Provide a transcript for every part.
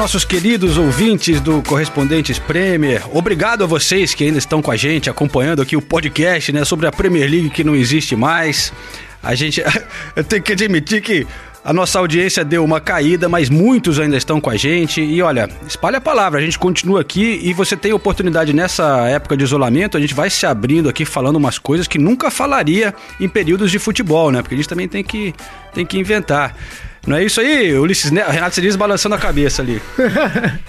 Nossos queridos ouvintes do Correspondentes Premier. Obrigado a vocês que ainda estão com a gente, acompanhando aqui o podcast né, sobre a Premier League que não existe mais. A gente. Eu tenho que admitir que a nossa audiência deu uma caída, mas muitos ainda estão com a gente. E olha, espalha a palavra, a gente continua aqui e você tem oportunidade nessa época de isolamento, a gente vai se abrindo aqui falando umas coisas que nunca falaria em períodos de futebol, né? Porque a gente também tem que, tem que inventar. Não é isso aí, Ulisses Neto, Renato Cedric balançando a cabeça ali.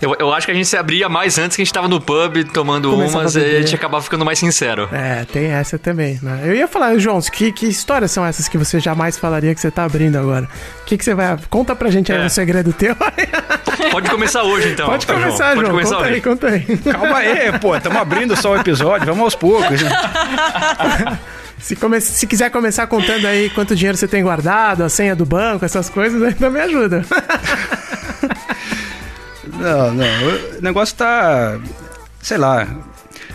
Eu, eu, acho que a gente se abria mais antes que a gente tava no pub tomando Começava umas e a gente acabava ficando mais sincero. É, tem essa também, né? Eu ia falar, João, que, que histórias são essas que você jamais falaria que você tá abrindo agora? O que, que você vai. Conta pra gente aí é. um segredo teu. Pode começar hoje, então. Pode começar, João. João. Pode começar conta hoje. aí, conta aí. Calma aí, pô. Estamos abrindo só o episódio, vamos aos poucos. Se, come... Se quiser começar contando aí quanto dinheiro você tem guardado, a senha do banco, essas coisas, aí também ajuda. não, não. O negócio tá. Sei lá.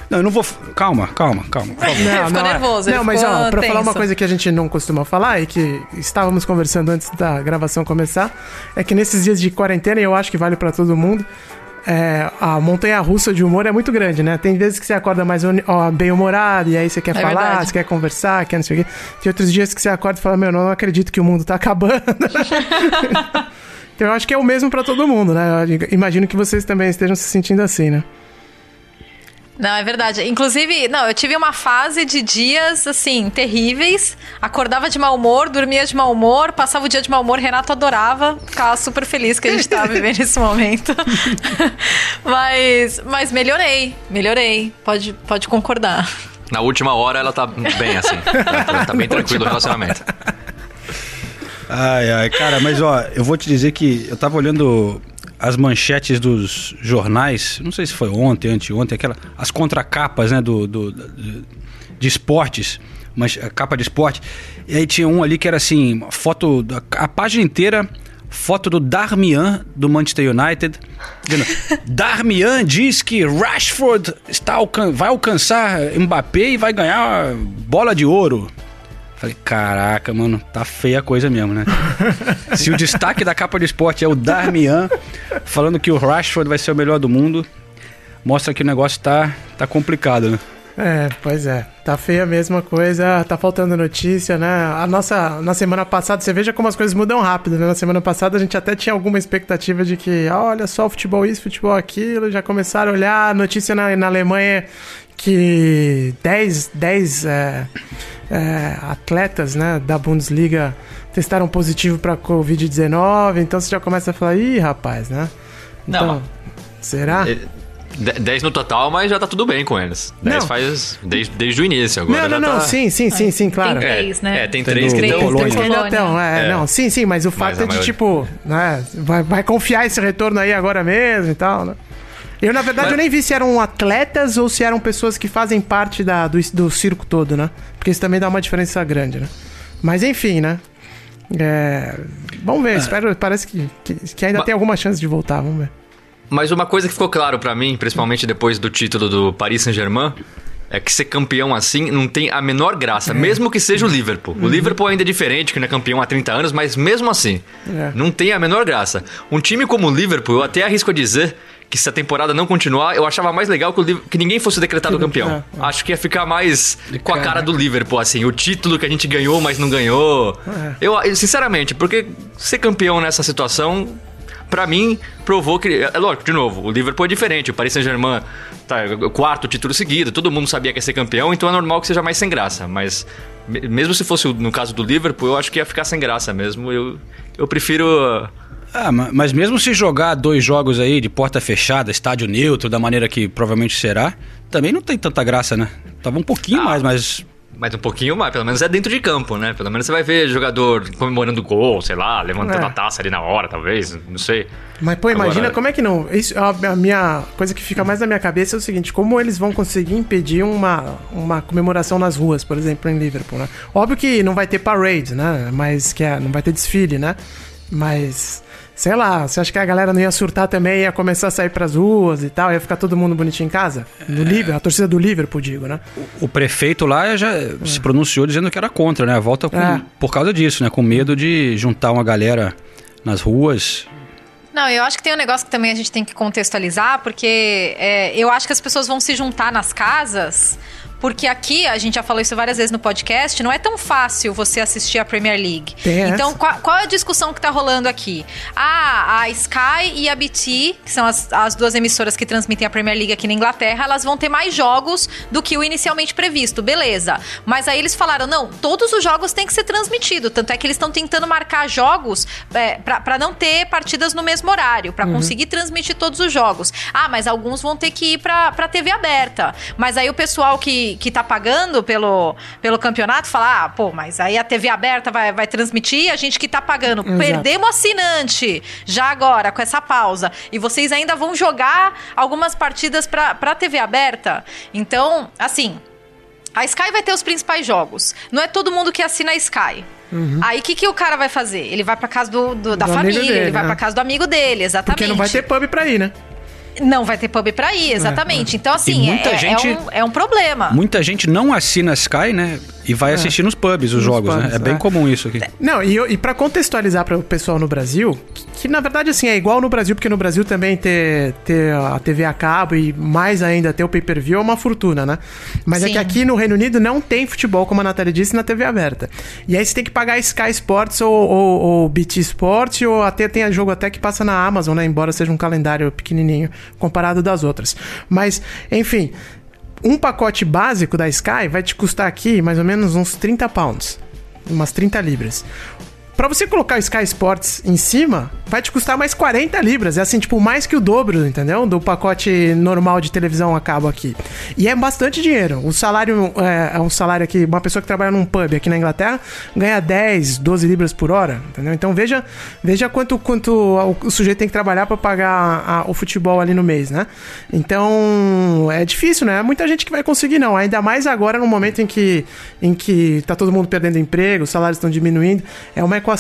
Não, eu não vou. Calma, calma, calma. Não, ficou não, é. nervoso. Não, mas ó, pra tenso. falar uma coisa que a gente não costuma falar e que estávamos conversando antes da gravação começar, é que nesses dias de quarentena, e eu acho que vale para todo mundo, é, a montanha russa de humor é muito grande, né? Tem vezes que você acorda mais bem-humorado e aí você quer é falar, verdade. você quer conversar, quer não sei o quê. Tem outros dias que você acorda e fala, meu, não acredito que o mundo tá acabando. então eu acho que é o mesmo para todo mundo, né? Eu imagino que vocês também estejam se sentindo assim, né? Não, é verdade. Inclusive, não, eu tive uma fase de dias, assim, terríveis. Acordava de mau humor, dormia de mau humor, passava o dia de mau humor. Renato adorava, ficava super feliz que a gente tava vivendo esse momento. mas, mas melhorei, melhorei. Pode, pode concordar. Na última hora ela tá bem assim. Ela tá, tá bem tranquilo o relacionamento. Ai, ai, cara, mas ó, eu vou te dizer que eu tava olhando as manchetes dos jornais, não sei se foi ontem, anteontem, aquela, as contracapas né, do, do, do de esportes, mas a capa de esporte, e aí tinha um ali que era assim, foto, a página inteira, foto do Darmian do Manchester United. Darmian diz que Rashford está alcan vai alcançar Mbappé e vai ganhar bola de ouro. Falei, caraca, mano, tá feia a coisa mesmo, né? Se o destaque da capa do esporte é o Darmian falando que o Rashford vai ser o melhor do mundo, mostra que o negócio tá, tá complicado, né? É, pois é. Tá feia a mesma coisa, tá faltando notícia, né? A nossa, na semana passada, você veja como as coisas mudam rápido, né? Na semana passada a gente até tinha alguma expectativa de que, olha só, futebol isso, futebol aquilo, já começaram a olhar notícia na, na Alemanha que 10, 10 é, é, atletas né, da Bundesliga testaram positivo para Covid-19, então você já começa a falar, ih, rapaz, né? Então, Não, será? 10 no total, mas já tá tudo bem com eles. 10 faz desde, desde o início agora. Não, não, não, tá... sim, sim, sim, sim, claro. Tem três, né? É, tem três que estão. Tem três que estão, é, é, não, sim, sim, mas o fato mas é de, tipo, né, vai, vai confiar esse retorno aí agora mesmo e tal, né? Eu, na verdade, Mas... eu nem vi se eram atletas ou se eram pessoas que fazem parte da, do, do circo todo, né? Porque isso também dá uma diferença grande, né? Mas enfim, né? É... Vamos ver, é. espero, parece que, que, que ainda Mas... tem alguma chance de voltar, vamos ver. Mas uma coisa que ficou claro para mim, principalmente depois do título do Paris Saint-Germain, é que ser campeão assim não tem a menor graça, é. mesmo que seja o Liverpool. Uhum. O Liverpool ainda é diferente, que não é campeão há 30 anos, mas mesmo assim, é. não tem a menor graça. Um time como o Liverpool, eu até arrisco a dizer que se a temporada não continuar, eu achava mais legal que, o, que ninguém fosse decretado campeão. É, é. Acho que ia ficar mais com a cara do Liverpool, assim, o título que a gente ganhou, mas não ganhou. É. Eu, sinceramente, porque ser campeão nessa situação para mim, provou que. É lógico, de novo, o Liverpool é diferente. O Paris Saint-Germain tá quarto título seguido, todo mundo sabia que ia ser campeão, então é normal que seja mais sem graça. Mas mesmo se fosse no caso do Liverpool, eu acho que ia ficar sem graça mesmo. Eu, eu prefiro ah, mas mesmo se jogar dois jogos aí de porta fechada, estádio neutro, da maneira que provavelmente será, também não tem tanta graça, né? Tava um pouquinho ah. mais, mas Mas um pouquinho mais, pelo menos é dentro de campo, né? Pelo menos você vai ver jogador comemorando gol, sei lá, levantando É. a taça ali na hora, talvez, não sei. Mas, pô, imagina Agora- como é que não. Isso, a, a minha coisa que fica mais na minha cabeça é o seguinte: como eles vão conseguir impedir uma, uma comemoração nas ruas, por exemplo, em Liverpool, né? Óbvio que não vai ter parade, né? Mas que é, não vai ter desfile, né? Mas. Sei lá, você acha que a galera não ia surtar também, ia começar a sair pras ruas e tal, ia ficar todo mundo bonitinho em casa? No Liverpool, a torcida do Liverpool, digo, né? O prefeito lá já se pronunciou dizendo que era contra, né? A volta com- É. por causa disso, né? Com medo de juntar uma galera nas ruas. Não, eu acho que tem um negócio que também a gente tem que contextualizar, porque é, eu acho que as pessoas vão se juntar nas casas. Porque aqui, a gente já falou isso várias vezes no podcast, não é tão fácil você assistir a Premier League. Tem então, qual, qual é a discussão que tá rolando aqui? Ah, a Sky e a BT, que são as, as duas emissoras que transmitem a Premier League aqui na Inglaterra, elas vão ter mais jogos do que o inicialmente previsto, beleza. Mas aí eles falaram, não, todos os jogos têm que ser transmitidos. Tanto é que eles estão tentando marcar jogos é, pra pra não ter partidas no mesmo horário, pra conseguir transmitir todos os jogos. Ah, mas alguns vão ter que ir pra, pra TV aberta. Mas aí o pessoal que, que tá pagando pelo, pelo campeonato fala, ah, pô, mas aí a TV aberta vai, vai transmitir, a gente que tá pagando. Exato. Perdemos assinante já agora, com essa pausa. E vocês ainda vão jogar algumas partidas pra, pra TV aberta. Então, assim, a Sky vai ter os principais jogos. Não é todo mundo que assina a Sky. Aí o que, que o cara vai fazer? Ele vai pra casa do, do- da Do família, dele, ele vai né? pra casa do amigo dele, exatamente. Porque não vai ter pub pra ir, né? Não vai ter pub pra ir, exatamente. Então, assim, muita é, gente- é, um, é um problema. Muita gente não assina a Sky, né? E vai assistir nos pubs os Nos jogos, pubs, né? É bem é. comum isso aqui. Não, e, e para contextualizar para o pessoal no Brasil, que, que, na verdade assim é igual no Brasil, porque no Brasil também ter, ter a TV a cabo e mais ainda ter o pay-per-view é uma fortuna, né? Mas é Sim. que aqui no Reino Unido não tem futebol, como a Natália disse, na TV aberta. E aí você tem que pagar Sky Sports ou, ou, ou BT Sport, ou até tem jogo até que passa na Amazon, né? Embora seja um calendário pequenininho comparado das outras. Mas, enfim, um pacote básico da Sky vai te custar aqui mais ou menos uns 30 pounds. Umas 30 libras. Pra você colocar o Sky Sports em cima, vai te custar mais 40 libras. É assim, tipo, mais que o dobro, entendeu? Do pacote normal de televisão a cabo aqui. E é bastante dinheiro. O salário é, é um salário aqui, uma pessoa que trabalha num pub aqui na Inglaterra ganha 10, 12 libras por hora, entendeu? Então veja, veja quanto, quanto o, sujeito tem que trabalhar pra pagar a- o futebol ali no mês, né? Então é difícil, né? Muita gente que vai conseguir, não. Ainda mais agora no momento em que, em que tá todo mundo perdendo emprego, os salários estão diminuindo. É uma equação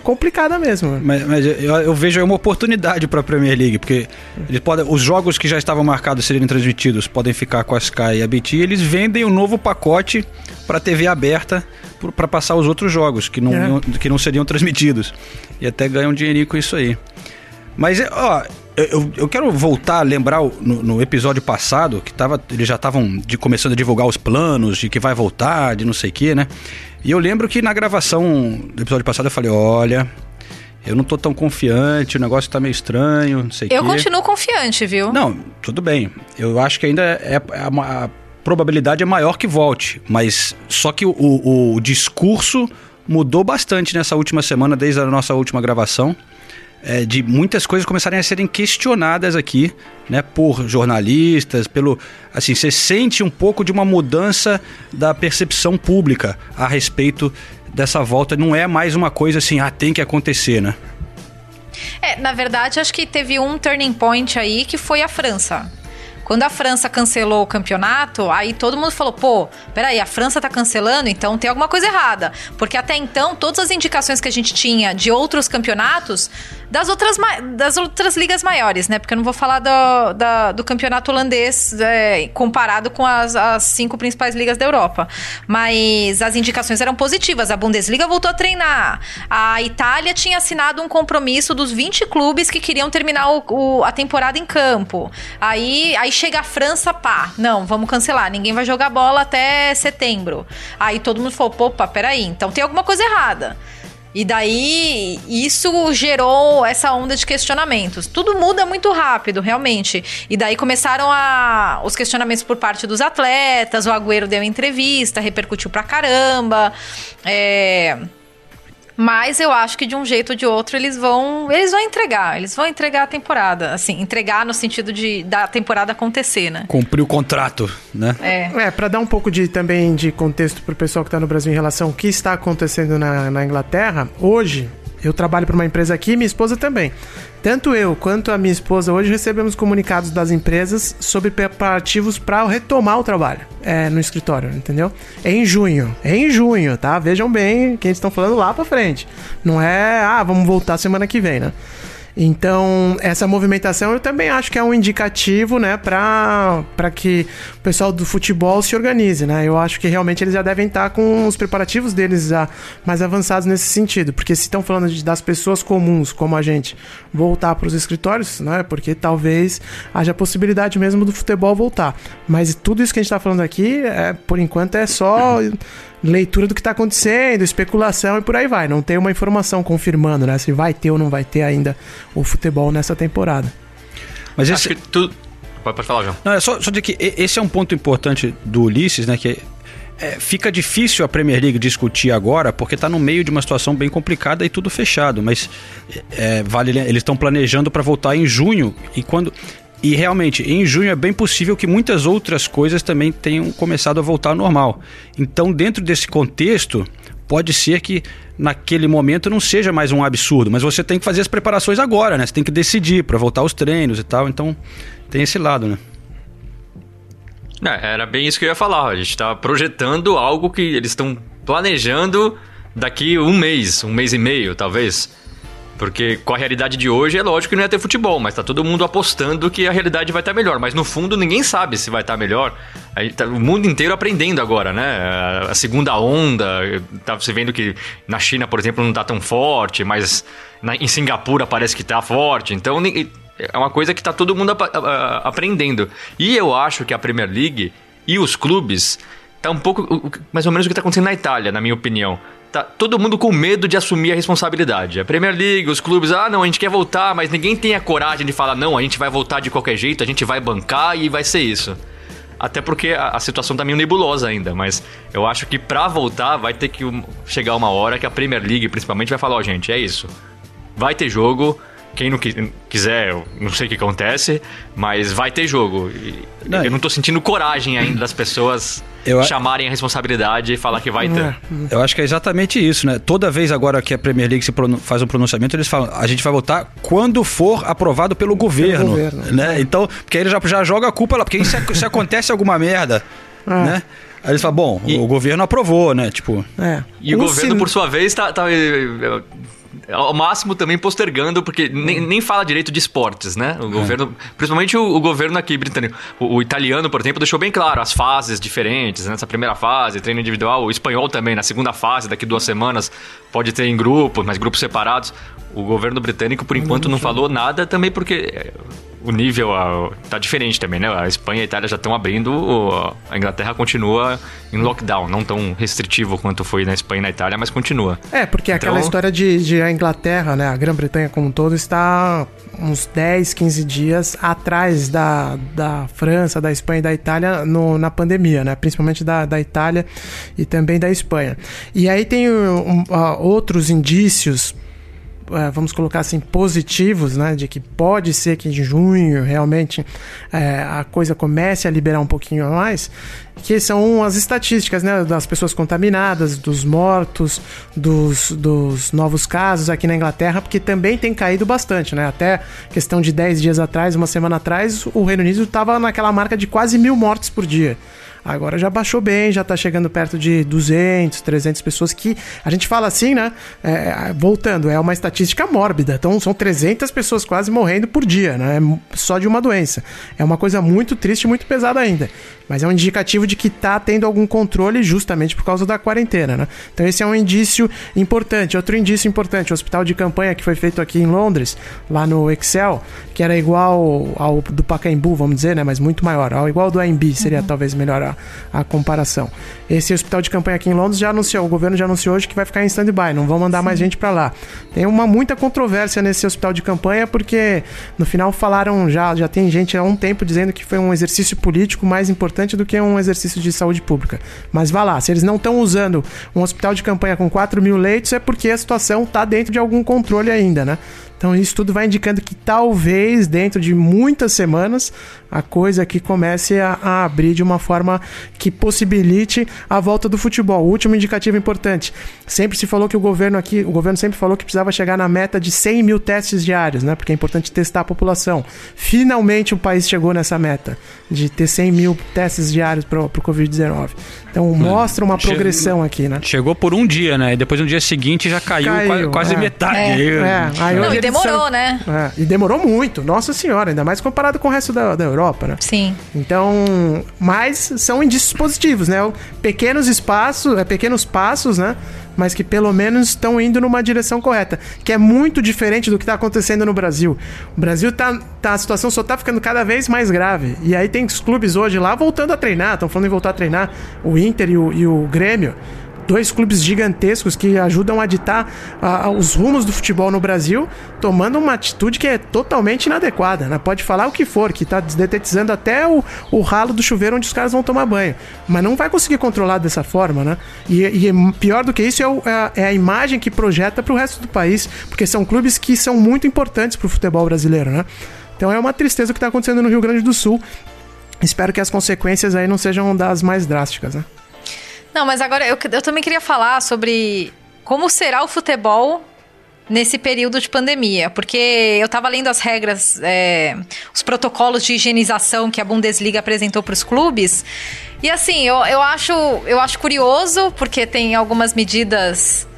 complicada mesmo. Mas, mas eu, eu vejo aí uma oportunidade para a Premier League, porque eles podem, os jogos que já estavam marcados serem transmitidos podem ficar com a Sky e a BT, e eles vendem um novo pacote para TV aberta para passar os outros jogos que não, É. que não seriam transmitidos. E até ganham um dinheirinho com isso aí. Mas, é, ó, eu- eu, quero voltar a lembrar no, no episódio passado, que tava, eles já estavam de- começando a divulgar os planos de que vai voltar, de não sei o que, né? E eu lembro que na gravação do episódio passado eu falei, olha, eu não tô tão confiante, o negócio tá meio estranho, não sei o Eu quê. continuo confiante, viu? Não, tudo bem. Eu acho que ainda é, é uma- a probabilidade é maior que volte, mas só que o, o- o discurso mudou bastante nessa última semana, desde a nossa última gravação. É, de muitas coisas começarem a serem questionadas aqui, né, por jornalistas, pelo, assim, você sente um pouco de uma mudança da percepção pública a respeito dessa volta. Não é mais uma coisa assim, ah, tem que acontecer, né? É, na verdade, acho que teve um turning point aí que foi a França. Quando a França cancelou o campeonato, aí todo mundo falou: pô, peraí, a França tá cancelando, então tem alguma coisa errada. Porque até então, todas as indicações que a gente tinha de outros campeonatos, das outras, das outras ligas maiores, né? Porque eu não vou falar do, da- do campeonato holandês é, comparado com as, as cinco principais ligas da Europa. Mas as indicações eram positivas. A Bundesliga voltou a treinar. A Itália tinha assinado um compromisso dos 20 clubes que queriam terminar o- o- a temporada em campo. Aí, aí chega a França, pá, não, vamos cancelar. Ninguém vai jogar bola até setembro. Aí todo mundo falou, opa, peraí, então tem alguma coisa errada. E daí isso gerou essa onda de questionamentos. Tudo muda muito rápido, realmente. E daí começaram a, os questionamentos por parte dos atletas. O Agüero deu entrevista, repercutiu pra caramba. É, Mas eu acho que de um jeito ou de outro eles vão, eles vão entregar, eles vão entregar a temporada, assim, entregar no sentido de da temporada acontecer, né? Cumprir o contrato, né? É. É, pra dar um pouco de também de contexto pro pessoal que tá no Brasil em relação ao que está acontecendo na, na Inglaterra, hoje eu trabalho para uma empresa aqui, minha esposa também. Tanto eu quanto a minha esposa hoje recebemos comunicados das empresas sobre preparativos para retomar o trabalho é, no escritório, entendeu? É em junho, é em junho, tá? Vejam bem quem estão falando lá para frente. Não é, ah, vamos voltar semana que vem, né? Então, essa movimentação eu também acho que é um indicativo, né, para que o pessoal do futebol se organize, né? Eu acho que realmente eles já devem estar com os preparativos deles já mais avançados nesse sentido, porque se estão falando de, das pessoas comuns, como a gente, voltar para os escritórios, né? Porque talvez haja possibilidade mesmo do futebol voltar. Mas tudo isso que a gente está falando aqui, é, por enquanto, é só leitura do que está acontecendo, especulação e por aí vai. Não tem uma informação confirmando, né? Se vai ter ou não vai ter ainda o futebol nessa temporada. Mas Acho esse, que tu... Pode, pode falar, João. Não, é só, só dizer que esse é um ponto importante do Ulisses, né? Que é, fica difícil a Premier League discutir agora, porque está no meio de uma situação bem complicada e tudo fechado. Mas é, vale, lem- eles estão planejando para voltar em junho e quando e realmente em junho é bem possível que muitas outras coisas também tenham começado a voltar ao normal. Então, dentro desse contexto, pode ser que naquele momento não seja mais um absurdo, mas você tem que fazer as preparações agora, né? Você tem que decidir para voltar aos treinos e tal. Então, tem esse lado, né? É, era bem isso que eu ia falar. A gente tá projetando algo que eles estão planejando daqui um mês, um mês e meio, talvez. Porque com a realidade de hoje é lógico que não ia ter futebol, mas tá todo mundo apostando que a realidade vai estar melhor. Mas no fundo ninguém sabe se vai estar melhor. Aí tá o mundo inteiro aprendendo agora, né? A- segunda onda, tá se vendo que na China, por exemplo, não tá tão forte, mas na- em Singapura parece que tá forte. Então é uma coisa que tá todo mundo apa- a- a- aprendendo. E eu acho que a Premier League e os clubes tá um pouco mais ou menos o que tá acontecendo na Itália, na minha opinião. Tá todo mundo com medo de assumir a responsabilidade. A Premier League, os clubes, ah, não, a gente quer voltar, mas ninguém tem a coragem de falar, não, a gente vai voltar de qualquer jeito, a gente vai bancar e vai ser isso. Até porque a, a situação tá meio nebulosa ainda, mas eu acho que pra voltar vai ter que chegar uma hora que a Premier League, principalmente, vai falar, ó, gente, é isso. Vai ter jogo. Quem não qui- quiser, eu não sei o que acontece, mas vai ter jogo. Não, eu não tô sentindo coragem ainda das pessoas Eu a- chamarem a responsabilidade e falar que vai ter. É. Eu acho que é exatamente isso, né? Toda vez agora que a Premier League faz um pronunciamento, eles falam, a gente vai votar quando for aprovado pelo governo, governo. né? Então, porque aí ele já, já joga a culpa lá, porque se, se acontece alguma merda, né? Aí eles falam, bom, E- o governo aprovou, né? Tipo, É. E o Um governo, sin- por sua vez, tá, tá, eh, ao máximo também postergando, porque nem, nem fala direito de esportes, né? O governo, principalmente o, o governo aqui britânico. O, o italiano, por exemplo, deixou bem claro as fases diferentes, né? nessa primeira fase, treino individual. O espanhol também, na segunda fase, daqui duas semanas, pode ter em grupos, mas grupos separados. O governo britânico, por enquanto, não falou nada também porque eh, o nível tá diferente também, né? A Espanha e a Itália já estão abrindo, a Inglaterra continua em lockdown, não tão restritivo quanto foi na Espanha e na Itália, mas continua. É, porque aquela Então- história de, de a Inglaterra, né, a Grã-Bretanha como um todo, está uns 10, 15 dias atrás da, da França, da Espanha e da Itália no- na pandemia, né? Principalmente da, da Itália e também da Espanha. E aí tem um, ah, outros indícios vamos colocar assim, positivos, né? De que pode ser que em junho realmente eh, a coisa comece a liberar um pouquinho a mais, que são as estatísticas, né? Das pessoas contaminadas, dos mortos, dos, dos novos casos aqui na Inglaterra, porque também tem caído bastante, né? Até questão de 10 dias atrás, uma semana atrás, o Reino Unido estava naquela marca de quase mil mortes por dia. Agora já baixou bem, já tá chegando perto de 200, 300 pessoas que a gente fala assim, né? É, voltando, é uma estatística mórbida. Então são 300 pessoas quase morrendo por dia, né? Só de uma doença. É uma coisa muito triste, muito pesada ainda. Mas é um indicativo de que tá tendo algum controle justamente por causa da quarentena, né? Então esse é um indício importante. Outro indício importante, o hospital de campanha que foi feito aqui em Londres, lá no Excel, que era igual ao do Pacaembu, vamos dizer, né? Mas muito maior. Ao igual do AMB, seria talvez melhor. A, a comparação. Esse hospital de campanha aqui em Londres já anunciou, o governo já anunciou hoje que vai ficar em stand-by, não vão mandar mais gente para lá. Tem uma muita controvérsia nesse hospital de campanha porque no final falaram já, já tem gente há um tempo dizendo que foi um exercício político mais importante do que um exercício de saúde pública. Mas vá lá, se eles não estão usando um hospital de campanha com 4 mil leitos é porque a situação está dentro de algum controle ainda, né? Então isso tudo vai indicando que talvez dentro de muitas semanas a coisa aqui comece a, a, abrir de uma forma que possibilite a volta do futebol. O último indicativo importante. Sempre se falou que o governo aqui, o governo sempre falou que precisava chegar na meta de 100 mil testes diários, né? Porque é importante testar a população. Finalmente o país chegou nessa meta de ter 100 mil testes diários para o Covid-19. Então mostra uma progressão aqui, né? Chegou por um dia, né? E depois no dia seguinte já caiu, Caiu, quase é. metade. É. É, aí Não, e demorou, são- né? É, e demorou muito, nossa senhora, ainda mais comparado com o resto da, da Europa, né? Sim. Então, mas são indícios positivos, né? Pequenos espaços, é, pequenos passos, né? Mas que pelo menos estão indo numa direção correta, que é muito diferente do que está acontecendo no Brasil. O Brasil tá, tá a situação só tá ficando cada vez mais grave. E aí tem os clubes hoje lá voltando a treinar, estão falando em voltar a treinar, o Inter e o, e o Grêmio dois clubes gigantescos que ajudam a ditar ah, os rumos do futebol no Brasil, tomando uma atitude que é totalmente inadequada. Né? Pode falar o que for, que está desdetetizando até o, o ralo do chuveiro onde os caras vão tomar banho. Mas não vai conseguir controlar dessa forma, né? E, e pior do que isso é, o- é a- é imagem que projeta para o resto do país, porque são clubes que são muito importantes para o futebol brasileiro, né? Então é uma tristeza o que está acontecendo no Rio Grande do Sul. Espero que as consequências aí não sejam das mais drásticas, né? Não, mas agora eu, eu também queria falar sobre como será o futebol nesse período de pandemia, porque eu tava lendo as regras, é, os protocolos de higienização que a Bundesliga apresentou para os clubes, e assim, eu, eu, acho, eu acho curioso, porque tem algumas medidas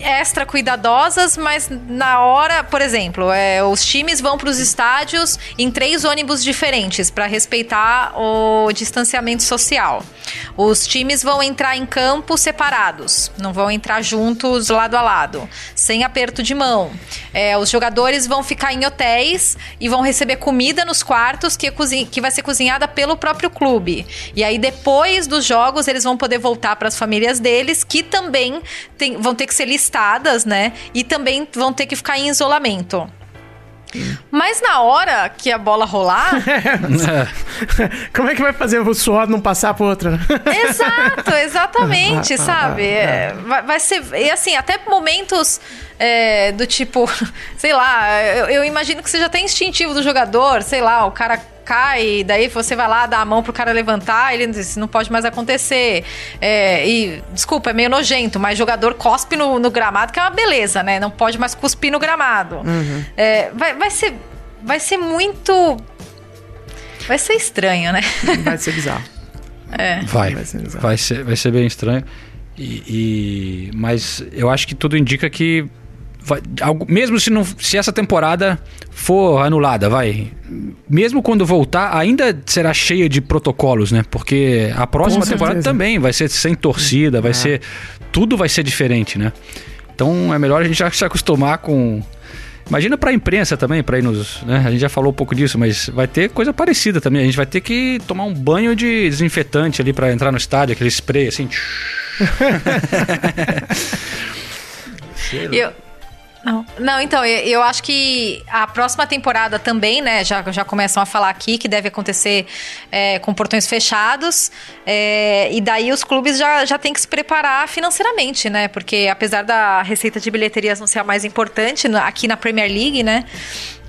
extra cuidadosas, mas na hora, por exemplo, é, os times vão para os estádios em três ônibus diferentes para respeitar o distanciamento social. Os times vão entrar em campo separados, não vão entrar juntos lado a lado, sem aperto de mão. É, os jogadores vão ficar em hotéis e vão receber comida nos quartos que, é que vai ser cozinhada pelo próprio clube. E aí, depois dos jogos, eles vão poder voltar para as famílias deles, que também tem- vão ter que ser listadas, né? E também vão ter que ficar em isolamento. Mas na hora que a bola rolar, Como é que vai fazer o suor não passar pro outro, né? Exato, exatamente, sabe? É, vai, vai ser. E assim, até momentos é, do tipo, sei lá, eu, eu imagino que seja até instintivo do jogador, sei lá, o cara cai, daí você vai lá dar a mão pro cara levantar, ele diz, não pode mais acontecer. É, e, desculpa, é meio nojento, mas jogador cospe no, no gramado, que é uma beleza, né? Não pode mais cuspir no gramado. É, vai, vai ser. Vai ser muito. Vai ser estranho, né? Vai ser bizarro. É. Vai, Vai ser bizarro. vai ser, vai ser bem estranho. E, e- mas eu acho que tudo indica que vai- algo- mesmo se não se essa temporada for anulada, vai, mesmo quando voltar, ainda será cheia de protocolos, né? Porque a próxima Com temporada certeza. também vai ser sem torcida, vai ser tudo vai ser diferente, né? Então é melhor a gente já se acostumar com Imagina pra imprensa também, pra ir nos. Né? A gente já falou um pouco disso, mas vai ter coisa parecida também. A gente vai ter que tomar um banho de desinfetante ali pra entrar no estádio, aquele spray assim. Eu, não, não, então, eu, acho que a próxima temporada também, né? Já, já começam a falar aqui que deve acontecer é, com portões fechados. é, e daí os clubes já, já têm que se preparar financeiramente, né? Porque apesar da receita de bilheterias não ser a mais importante aqui na Premier League, né?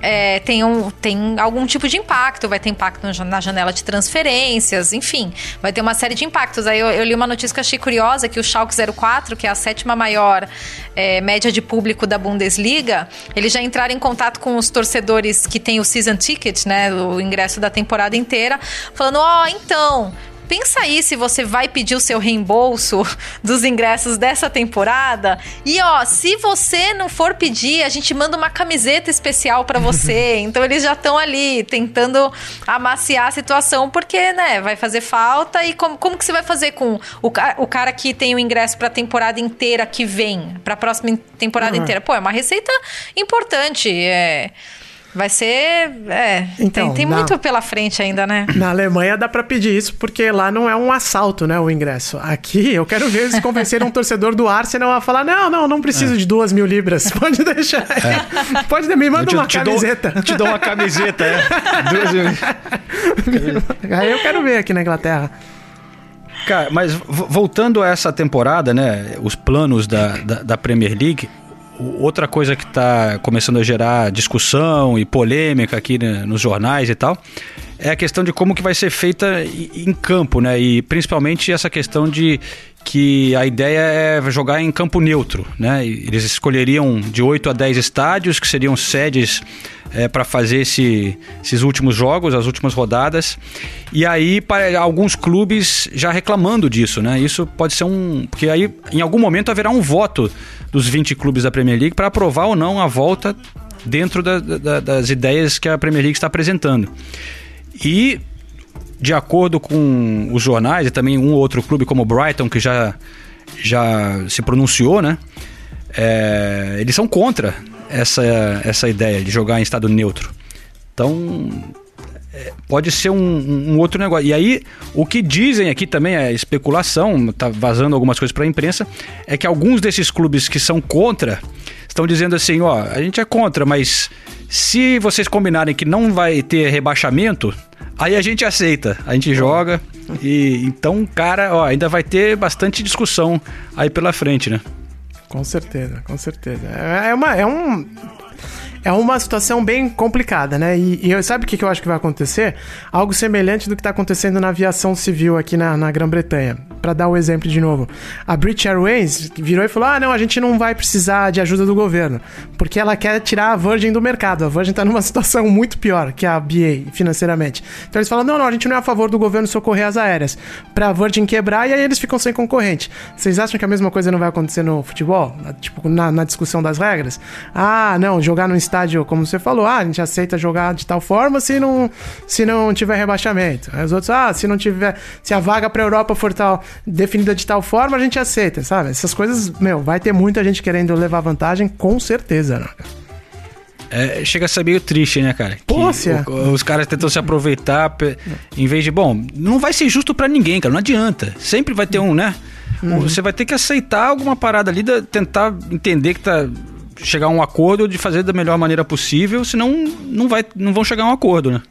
É, tem, um, tem algum tipo de impacto, vai ter impacto na janela de transferências, enfim, vai ter uma série de impactos. Aí eu, eu li uma notícia que achei curiosa, que o Schalke 04, que é a sétima maior é, média de público da Bundesliga, eles já entraram em contato com os torcedores que têm o season ticket, né, o ingresso da temporada inteira, falando, ó, então... Pensa aí se você vai pedir o seu reembolso dos ingressos dessa temporada. E ó, se você não for pedir, a gente manda uma camiseta especial pra você. então eles já estão ali tentando amaciar a situação, porque, né, vai fazer falta. E como, como que você vai fazer com o, o cara que tem o ingresso pra temporada inteira que vem, pra próxima temporada inteira? Pô, é uma receita importante. É. Vai ser. É. Então, tem tem na- muito pela frente ainda, né? Na Alemanha dá pra pedir isso porque lá não é um assalto, né, o ingresso. Aqui eu quero ver eles convenceram um torcedor do Arsenal a falar: não, não, não preciso de duas mil libras. Pode deixar. Pode me manda uma camiseta. Dou, te dou uma camiseta, é. Duas vezes. Aí eu quero ver aqui na Inglaterra. Cara, mas vo- voltando a essa temporada, né? Os planos da, da, da Premier League. Outra coisa que está começando a gerar discussão e polêmica aqui né, nos jornais e tal é a questão de como que vai ser feita em campo, né? E principalmente essa questão de que a ideia é jogar em campo neutro, né? Eles escolheriam de 8 a 10 estádios que seriam sedes para fazer esse- esses últimos jogos, as últimas rodadas. E aí para alguns clubes já reclamando disso, né? Isso pode ser um, porque aí em algum momento haverá um voto dos 20 clubes da Premier League para aprovar ou não a volta dentro da- da- das ideias que a Premier League está apresentando. E de acordo com os jornais e também um ou outro clube como o Brighton que já já se pronunciou, né? É, eles são contra essa, essa ideia de jogar em estado neutro. Então, é, pode ser um, um outro negócio. E aí, o que dizem aqui também é especulação, tá vazando algumas coisas para a imprensa, é que alguns desses clubes que são contra estão dizendo assim: ó, a gente é contra, mas se vocês combinarem que não vai ter rebaixamento, aí a gente aceita, a gente joga. E então, cara, ó, ainda vai ter bastante discussão aí pela frente, né? Com certeza, com certeza. É, é uma, é um. É uma situação bem complicada, né? E, e sabe o que, que eu acho que vai acontecer? Algo semelhante do que está acontecendo na aviação civil aqui na, na Grã-Bretanha. Para dar o exemplo de novo. A British Airways virou e falou: ah, não, a gente não vai precisar de ajuda do governo. Porque ela quer tirar a Virgin do mercado. A Virgin está numa situação muito pior que a BA financeiramente. Então eles falam: não, não, a gente não é a favor do governo socorrer as aéreas. Pra a Virgin quebrar e aí eles ficam sem concorrente. Vocês acham que a mesma coisa não vai acontecer no futebol? Tipo, na, na discussão das regras? Ah, não, jogar no estádio, como você falou, ah, a gente aceita jogar de tal forma se não, se não tiver rebaixamento. Aí os outros, ah, se não tiver. Se a vaga pra Europa for tal, definida de tal forma, a gente aceita, sabe? Essas coisas, meu, vai ter muita gente querendo levar vantagem, com certeza, né? É, chega a ser meio triste, né, cara? É. o- os caras tentam se aproveitar em vez de. Bom, não vai ser justo pra ninguém, cara. Não adianta. Sempre vai ter um, né? Uhum. Você vai ter que aceitar alguma parada ali, da- tentar entender que tá. Chegar a um acordo de fazer da melhor maneira possível, senão não, vai, não vão chegar a um acordo, né?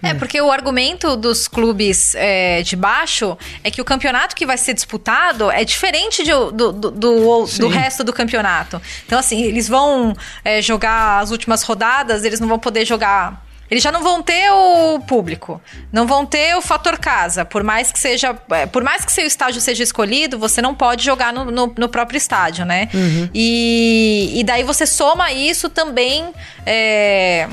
É, porque o argumento dos clubes é, de baixo é que o campeonato que vai ser disputado é diferente de- do, do, do, do resto do campeonato. Então, assim, eles vão é, jogar as últimas rodadas, eles não vão poder jogar. Eles já não vão ter o público, não vão ter o fator casa. Por mais que seja, é, por mais que seu estádio seja escolhido, você não pode jogar no, no- no próprio estádio, né? E, e daí você soma isso também. é,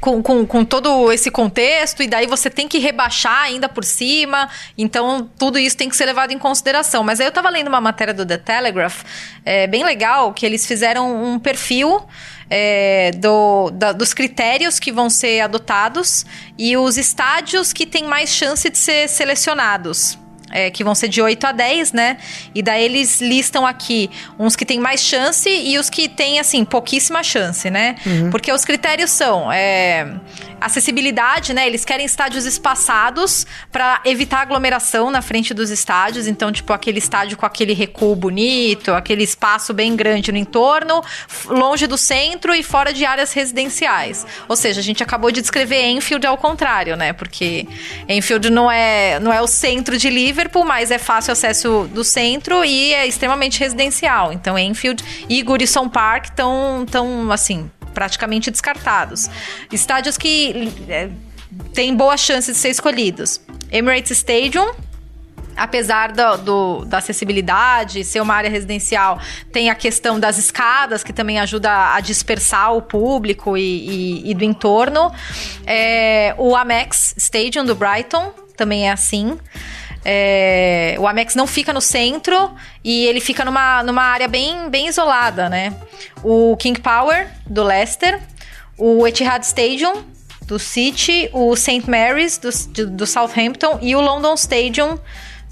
com, com, com todo esse contexto, e daí você tem que rebaixar ainda por cima. Então, tudo isso tem que ser levado em consideração. Mas aí eu tava lendo uma matéria do The Telegraph, é, bem legal, que eles fizeram um perfil. É, do- da- dos critérios que vão ser adotados e os estádios que têm mais chance de ser selecionados. é, que vão ser de 8 a 10, né? E daí eles listam aqui uns que têm mais chance e os que têm, assim, pouquíssima chance, né? Porque os critérios são é, acessibilidade, né? Eles querem estádios espaçados para evitar aglomeração na frente dos estádios. Então, tipo, aquele estádio com aquele recuo bonito, aquele espaço bem grande no entorno, longe do centro e fora de áreas residenciais. Ou seja, a gente acabou de descrever Enfield ao contrário, né? Porque Enfield não é, não é o centro de Liverpool, mas é fácil acesso do centro e é extremamente residencial. Então, Enfield e Goodison Park estão, tão, assim, praticamente descartados. Estádios que é, têm boa chance de ser escolhidos. Emirates Stadium, apesar do, do- da acessibilidade, ser uma área residencial, tem a questão das escadas, que também ajuda a dispersar o público e, e- e do entorno. É, o Amex Stadium do Brighton também é assim. É, o Amex não fica no centro e ele fica numa, numa área bem, bem isolada, né? O King Power do Leicester, o Etihad Stadium do City, o St. Mary's do, do- Southampton e o London Stadium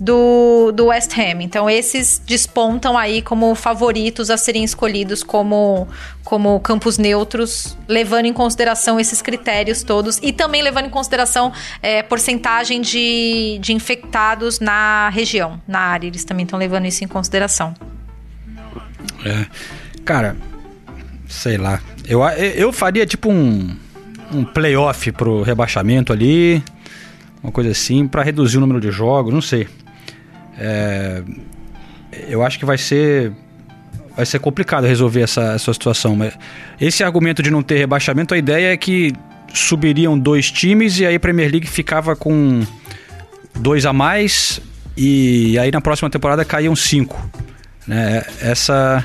do, do West Ham. Então, esses despontam aí como favoritos a serem escolhidos como, como campos neutros, levando em consideração esses critérios todos e também levando em consideração é, porcentagem de, de infectados na região, na área. Eles também estão levando isso em consideração. É. Cara, sei lá. Eu, eu faria tipo um, um playoff pro rebaixamento ali. Uma coisa assim, para reduzir o número de jogos, não sei. É, eu acho que vai ser vai ser complicado resolver essa, essa situação. Mas esse argumento de não ter rebaixamento, a ideia é que subiriam dois times e aí a Premier League ficava com dois a mais e aí na próxima temporada caíam cinco. Né? Essa,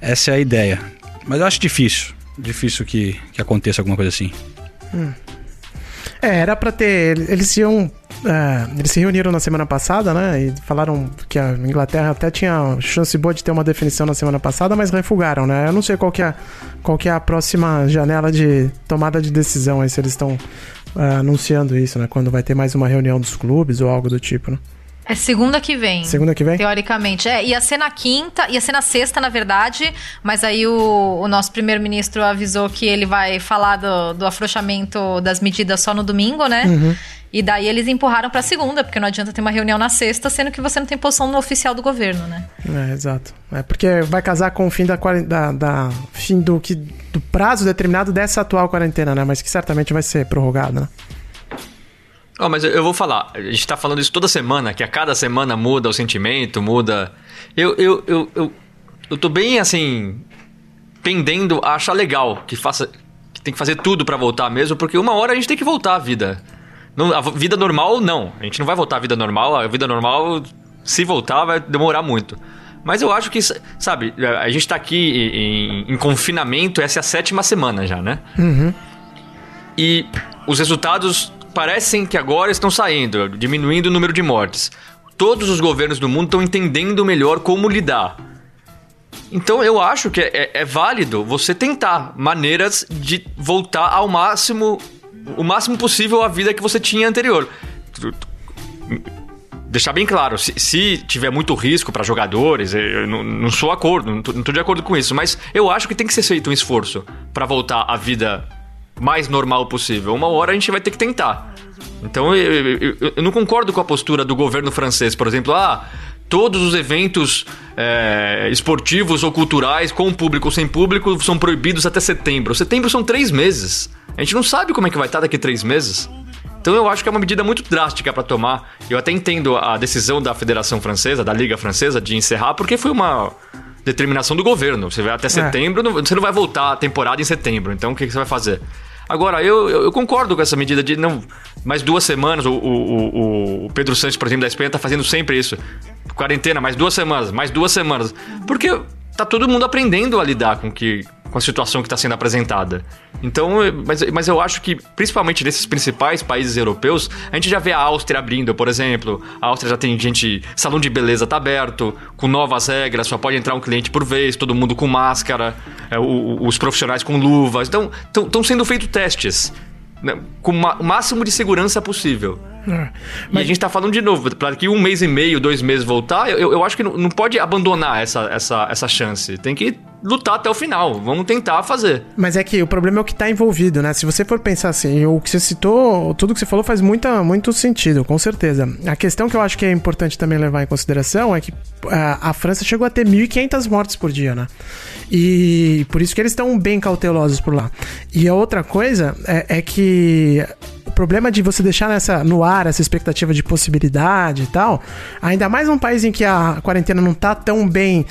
essa é a ideia. Mas eu acho difícil. Difícil que, que aconteça alguma coisa assim. Hum. É, era pra ter. Eles iam. É, eles se reuniram na semana passada, né? E falaram que a Inglaterra até tinha chance boa de ter uma definição na semana passada, mas refugaram, né? Eu não sei qual que é, qual que é a próxima janela de tomada de decisão aí, se eles estão uh, anunciando isso, né? Quando vai ter mais uma reunião dos clubes ou algo do tipo, né? É segunda que vem. Segunda que vem? Teoricamente. É, ia ser na quinta, ia ser na sexta, na verdade, mas aí o, o nosso primeiro-ministro avisou que ele vai falar do, do afrouxamento das medidas só no domingo, né? Uhum. E daí eles empurraram para segunda, porque não adianta ter uma reunião na sexta, sendo que você não tem posição no oficial do governo, né? É, exato. É porque vai casar com o fim da, da, da fim do, que, do prazo determinado dessa atual quarentena, né? Mas que certamente vai ser prorrogado, né? Oh, mas eu vou falar, a gente tá falando isso toda semana, que a cada semana muda o sentimento, muda. Eu, eu, eu, eu, eu tô bem assim. pendendo a achar legal que faça. que tem que fazer tudo para voltar mesmo, porque uma hora a gente tem que voltar à vida. Não, a vida normal, não. A gente não vai voltar à vida normal. A vida normal, se voltar, vai demorar muito. Mas eu acho que, sabe, a gente tá aqui em, em confinamento, essa é a sétima semana já, né? Uhum. E os resultados parecem que agora estão saindo, diminuindo o número de mortes. Todos os governos do mundo estão entendendo melhor como lidar. Então eu acho que é, é, é, válido você tentar maneiras de voltar ao máximo, o máximo possível à vida que você tinha anterior. Deixar bem claro, se, se tiver muito risco para jogadores, eu não, não sou acordo, não estou de acordo com isso, mas eu acho que tem que ser feito um esforço para voltar à vida mais normal possível. Uma hora a gente vai ter que tentar. Então eu, eu, eu não concordo com a postura do governo francês, por exemplo, ah, todos os eventos é, esportivos ou culturais, com público ou sem público, são proibidos até setembro. Setembro são três meses. A gente não sabe como é que vai estar daqui três meses. Então eu acho que é uma medida muito drástica para tomar. Eu até entendo a decisão da Federação Francesa, da Liga Francesa, de encerrar, porque foi uma determinação do governo. Você vai até é. setembro, é. você não vai voltar a temporada em setembro. Então o que, que você vai fazer? Agora, eu, eu, eu, concordo com essa medida de não. Mais duas semanas, o, o, o Pedro Santos, por exemplo, da Espanha, tá fazendo sempre isso. Quarentena, mais duas semanas, mais duas semanas. Porque tá todo mundo aprendendo a lidar com que com a situação que está sendo apresentada. Então, mas, mas eu acho que, principalmente nesses principais países europeus, a gente já vê a Áustria abrindo, por exemplo. A Áustria já tem gente, salão de beleza tá aberto, com novas regras, só pode entrar um cliente por vez, todo mundo com máscara, é, o, os profissionais com luvas. Então, estão sendo feitos testes né, com o máximo de segurança possível. É, mas... E a gente está falando de novo, para que um mês e meio, dois meses voltar, eu, eu acho que não, não pode abandonar essa, essa, essa chance. Tem que lutar até o final. Vamos tentar fazer. Mas é que o problema é o que está envolvido, né? Se você for pensar assim, o que você citou, tudo que você falou faz muita, muito sentido, com certeza. A questão que eu acho que é importante também levar em consideração é que a, uh, a França chegou a ter 1.500 mortes por dia, né? E por isso que eles estão bem cautelosos por lá. E a outra coisa é, é que problema de você deixar nessa, no ar essa expectativa de possibilidade e tal, ainda mais num país em que a quarentena não tá tão bem,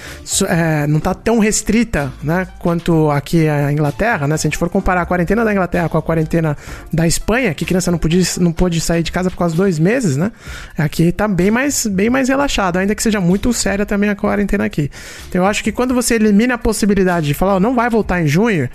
é, não tá tão restrita, né, quanto aqui a Inglaterra, né? Se a gente for comparar a quarentena da Inglaterra com a quarentena da Espanha, que criança não podia, não pôde sair de casa por quase dois meses, né? Aqui tá bem mais, bem mais relaxado, ainda que seja muito séria também a quarentena aqui. Então eu acho que quando você elimina a possibilidade de falar, oh, não vai voltar em junho,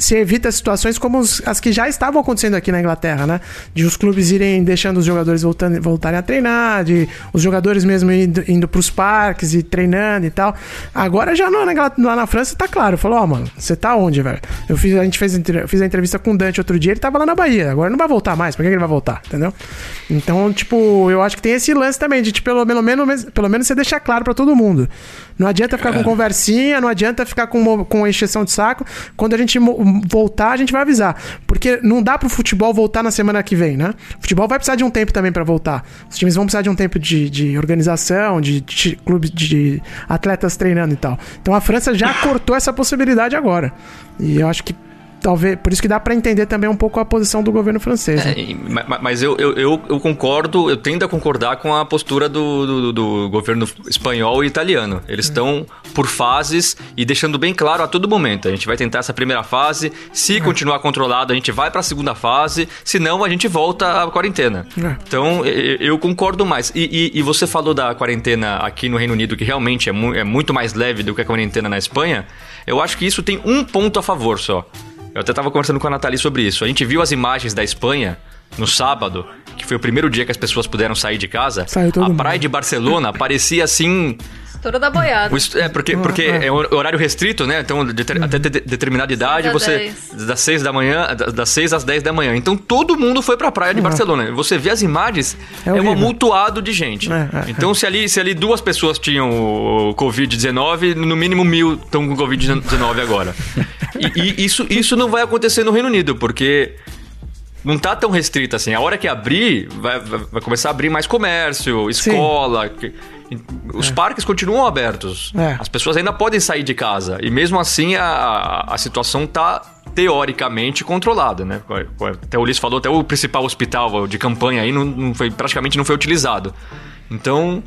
se evita situações como os- as que já estavam acontecendo aqui na Inglaterra, né? De os clubes irem deixando os jogadores voltando, voltarem a treinar, de os jogadores mesmo indo, indo pros parques e treinando e tal. Agora já não, Ingla- lá na França tá claro. Falou, ó, mano, você tá onde, velho? Eu fiz, a gente fez, fiz a entrevista com o Dante outro dia, ele tava lá na Bahia. Agora não vai voltar mais. Por que ele vai voltar? Entendeu? Então, tipo, eu acho que tem esse lance também, de tipo, pelo, pelo, menos, pelo menos você deixar claro pra todo mundo. Não adianta ficar com conversinha, não adianta ficar com, com encheção de saco. Quando a gente voltar, a gente vai avisar. Porque não dá pro futebol voltar na semana que vem, né? O futebol vai precisar de um tempo também pra voltar. Os times vão precisar de um tempo de, de organização, de, de clubes de atletas treinando e tal. Então a França já cortou essa possibilidade agora. E eu acho que talvez. Por isso que dá pra entender também um pouco a posição do governo francês. né? É, e- ma- ma- mas eu, eu, eu, eu concordo, eu tendo a concordar com a postura do, do, do governo espanhol e italiano. Eles estão por fases e deixando bem claro a todo momento. A gente vai tentar essa primeira fase, se continuar controlado, a gente vai para a segunda fase, se não, a gente volta à quarentena. É. Então, e- e- eu concordo mais. E, e- e você falou da quarentena aqui no Reino Unido, que realmente é, mu- é muito mais leve do que a quarentena na Espanha. Eu acho que isso tem um ponto a favor só. Eu até tava conversando com a Nathalie sobre isso. A gente viu as imagens da Espanha no sábado, que foi o primeiro dia que as pessoas puderam sair de casa. Saiu todo a mundo. praia de Barcelona parecia assim. Estouro da boiada. o É, porque, porque é um horário restrito, né? Então, de- até de- de- determinada idade, você. 10. Das 6 da manhã, da- das 6 às 10 da manhã. Então todo mundo foi pra praia de Barcelona. Você vê as imagens, É é, um amutuado de gente. É, é, então, se ali, se ali duas pessoas tinham o Covid-19, no mínimo mil estão com Covid-19 agora. e e isso, isso não vai acontecer no Reino Unido, porque não tá tão restrito assim. A hora que abrir, vai, vai, começar a abrir mais comércio, escola. que- os parques continuam abertos. É. As pessoas ainda podem sair de casa. E mesmo assim, a, a situação tá teoricamente controlada, né? Até o Ulisses falou, até o principal hospital de campanha aí não, não foi, praticamente não foi utilizado. Então,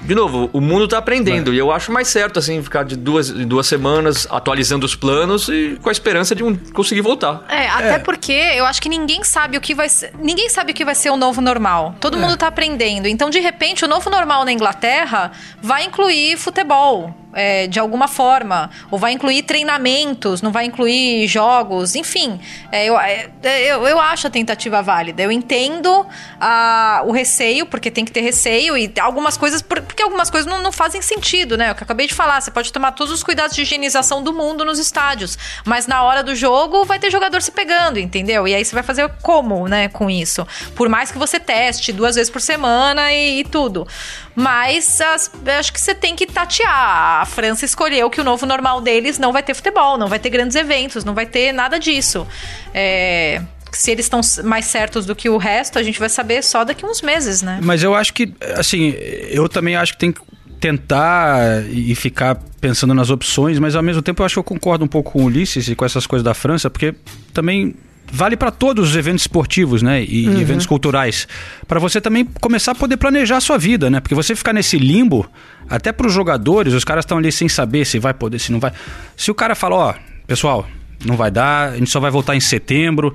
de novo, o mundo tá aprendendo. E eu acho mais certo, assim, ficar de duas, de duas semanas atualizando os planos e com a esperança de um, conseguir voltar. É, até porque eu acho que ninguém sabe o que vai ser. Ninguém sabe o que vai ser o novo normal. Todo mundo tá aprendendo. Então, de repente, o novo normal na Inglaterra vai incluir futebol. É, de alguma forma, ou vai incluir treinamentos, não vai incluir jogos, enfim. é, eu, é, eu, eu acho a tentativa válida. Eu entendo ah, o receio, porque tem que ter receio, e algumas coisas, por- porque algumas coisas não, não fazem sentido, né? O que eu acabei de falar, você pode tomar todos os cuidados de higienização do mundo nos estádios, mas na hora do jogo vai ter jogador se pegando, entendeu? E aí você vai fazer como, né, com isso? Por mais que você teste duas vezes por semana e, e tudo. Mas as- acho que você tem que tatear. A França escolheu que o novo normal deles não vai ter futebol, não vai ter grandes eventos, não vai ter nada disso. É, Se eles estão mais certos do que o resto, a gente vai saber só daqui uns meses, né? Mas eu acho que, assim, eu também acho que tem que tentar e ficar pensando nas opções, mas ao mesmo tempo eu acho que eu concordo um pouco com o Ulisses e com essas coisas da França, porque também vale para todos os eventos esportivos, né, e, e eventos culturais, para você também começar a poder planejar a sua vida, né? Porque você ficar nesse limbo, até para os jogadores, os caras estão ali sem saber se vai poder, se não vai. Se o cara fala, ó, pessoal, não vai dar, a gente só vai voltar em setembro.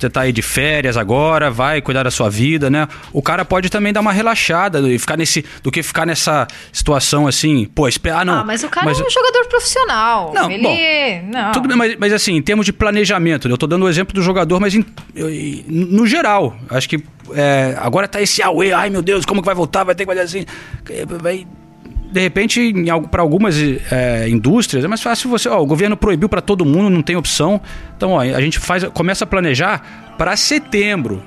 Você tá aí de férias agora, vai cuidar da sua vida, né? O cara pode também dar uma relaxada e ficar nesse. do que ficar nessa situação assim, pô, esperar. Ah, não. Ah, mas o cara é um jogador profissional. Não, ele. bom, não. Tudo bem, mas, mas assim, em termos de planejamento, eu tô dando o exemplo do jogador, mas em- no geral, acho que é, agora tá esse away, ai meu Deus, como que vai voltar? Vai ter que fazer assim. Vai, de repente, para algumas é, indústrias, é mais fácil você. Ó, o governo proibiu para todo mundo, não tem opção. Então, ó, a gente faz, começa a planejar para setembro.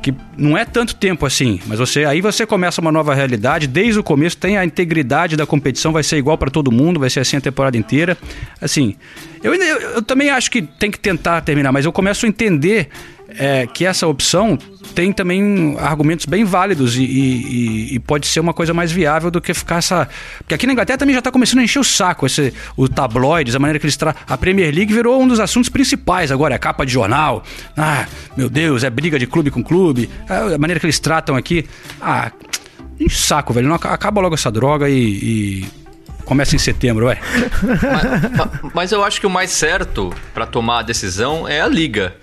Que não é tanto tempo assim, mas você aí você começa uma nova realidade. Desde o começo tem a integridade da competição, vai ser igual para todo mundo, vai ser assim a temporada inteira. Assim, eu, eu, eu também acho que tem que tentar terminar, mas eu começo a entender é, que essa opção tem também argumentos bem válidos e, e- e- pode ser uma coisa mais viável do que ficar essa. Porque aqui na Inglaterra também já está começando a encher o saco esse, os tabloides, a maneira que eles tra... A Premier League virou um dos assuntos principais agora, é capa de jornal. Ah, meu Deus, é briga de clube com clube. Ah, A maneira que eles tratam aqui. Ah, enche o saco, velho. Não, acaba logo essa droga e. e Começa em setembro, ué. Ma- Mas eu acho que o mais certo para tomar a decisão é a liga.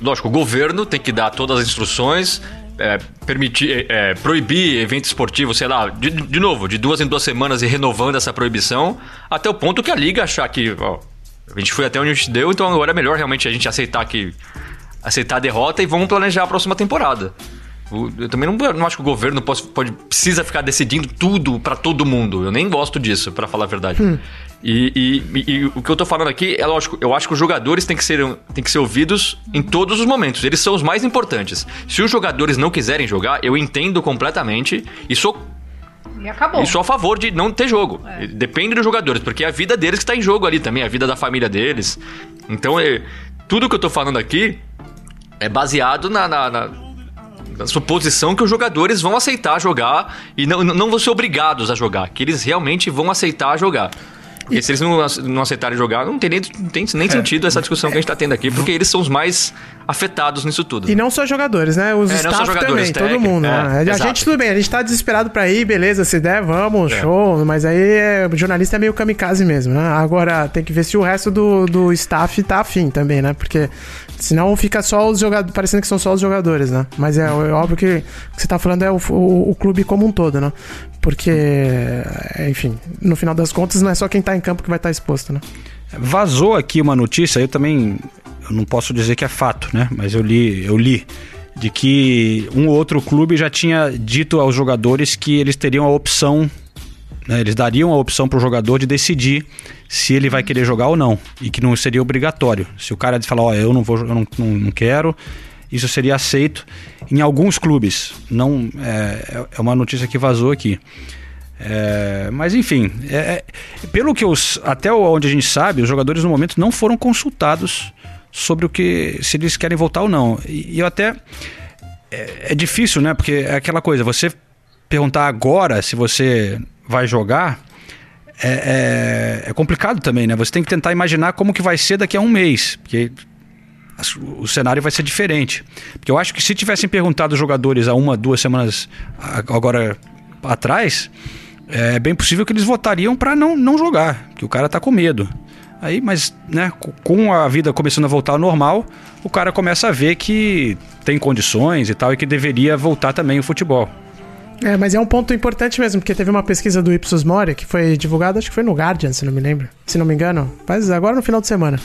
Lógico, o governo tem que dar todas as instruções, é, permitir, é, proibir evento esportivo, sei lá, de, de novo, de duas em duas semanas e renovando essa proibição, até o ponto que a liga achar que ó, A gente foi até onde a gente deu, então agora é melhor realmente a gente aceitar que aceitar a derrota e vamos planejar a próxima temporada. Eu também não, não acho que o governo pode, pode- precisa ficar decidindo tudo pra todo mundo. Eu nem gosto disso, pra falar a verdade. E, e- e- e o que eu tô falando aqui é lógico, eu acho que os jogadores têm que, ser, têm que ser ouvidos em todos os momentos. Eles são os mais importantes. Se os jogadores não quiserem jogar, eu entendo completamente e sou E acabou. e sou a favor de não ter jogo. Depende dos jogadores, porque é a vida deles que está em jogo ali também, a vida da família deles. Então, é, tudo que eu tô falando aqui é baseado na- na- na suposição que os jogadores vão aceitar jogar e não, não vão ser obrigados a jogar, que eles realmente vão aceitar jogar. Porque se eles não, ace- não aceitarem jogar, não tem nem, não tem nem sentido essa discussão que a gente tá tendo aqui, porque eles são os mais afetados nisso tudo. E não só jogadores, né? Os É, staff também, todo técnico, mundo. é, né? A gente, tudo bem, a gente tá desesperado pra ir, beleza, se der, vamos, show. Mas aí é, o jornalista é meio kamikaze mesmo, né? Agora tem que ver se o resto do, do staff tá afim também, né? Porque senão fica só os jogadores, parecendo que são só os jogadores, né? Mas é, é óbvio que o que você tá falando é o, o, o clube como um todo, né? Porque, enfim, no final das contas não é só quem tá em campo que vai estar exposto, né? Vazou aqui uma notícia, eu também eu não posso dizer que é fato, né? Mas eu li, eu li de que um ou outro clube já tinha dito aos jogadores que eles teriam a opção, né? eles dariam a opção para o jogador de decidir se ele vai querer jogar ou não e que não seria obrigatório. Se o cara falar, ó, eu não vou, eu não, não, não quero, isso seria aceito em alguns clubes. Não é, é uma notícia que vazou aqui. É, mas enfim, é, é, pelo que os, até onde a gente sabe, os jogadores no momento não foram consultados sobre o que se eles querem voltar ou não. E, e eu até é, é difícil, né? Porque é aquela coisa, você perguntar agora se você vai jogar é, é, é complicado também, né? Você tem que tentar imaginar como que vai ser daqui a um mês, porque o cenário vai ser diferente. Porque eu acho que se tivessem perguntado os jogadores há uma, duas semanas agora atrás, é bem possível que eles votariam para não, não jogar, que o cara tá com medo. Aí, mas, né, co- com a vida começando a voltar ao normal, o cara começa a ver que tem condições e tal, e que deveria voltar também o futebol. É, mas é um ponto importante mesmo, porque teve uma pesquisa do Ipsos Mori que foi divulgada, acho que foi no Guardian, se não me lembro. Se não me engano, faz agora no final de semana.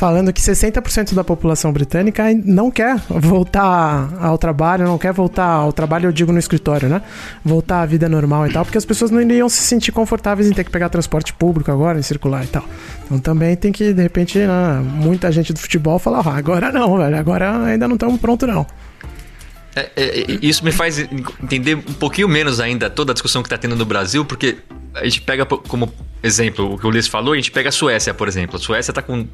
Falando que 60% da população britânica não quer voltar ao trabalho, não quer voltar ao trabalho, eu digo no escritório, né? Voltar à vida normal e tal, porque as pessoas não iriam se sentir confortáveis em ter que pegar transporte público agora, em circular e tal. Então também tem que, de repente, né, muita gente do futebol falar, "Ah, agora não, velho, agora ainda não estamos prontos não. É, é, é, isso me faz entender um pouquinho menos ainda toda a discussão que está tendo no Brasil, porque a gente pega como exemplo o que o Ulisses falou, a gente pega a Suécia, por exemplo. A Suécia está com,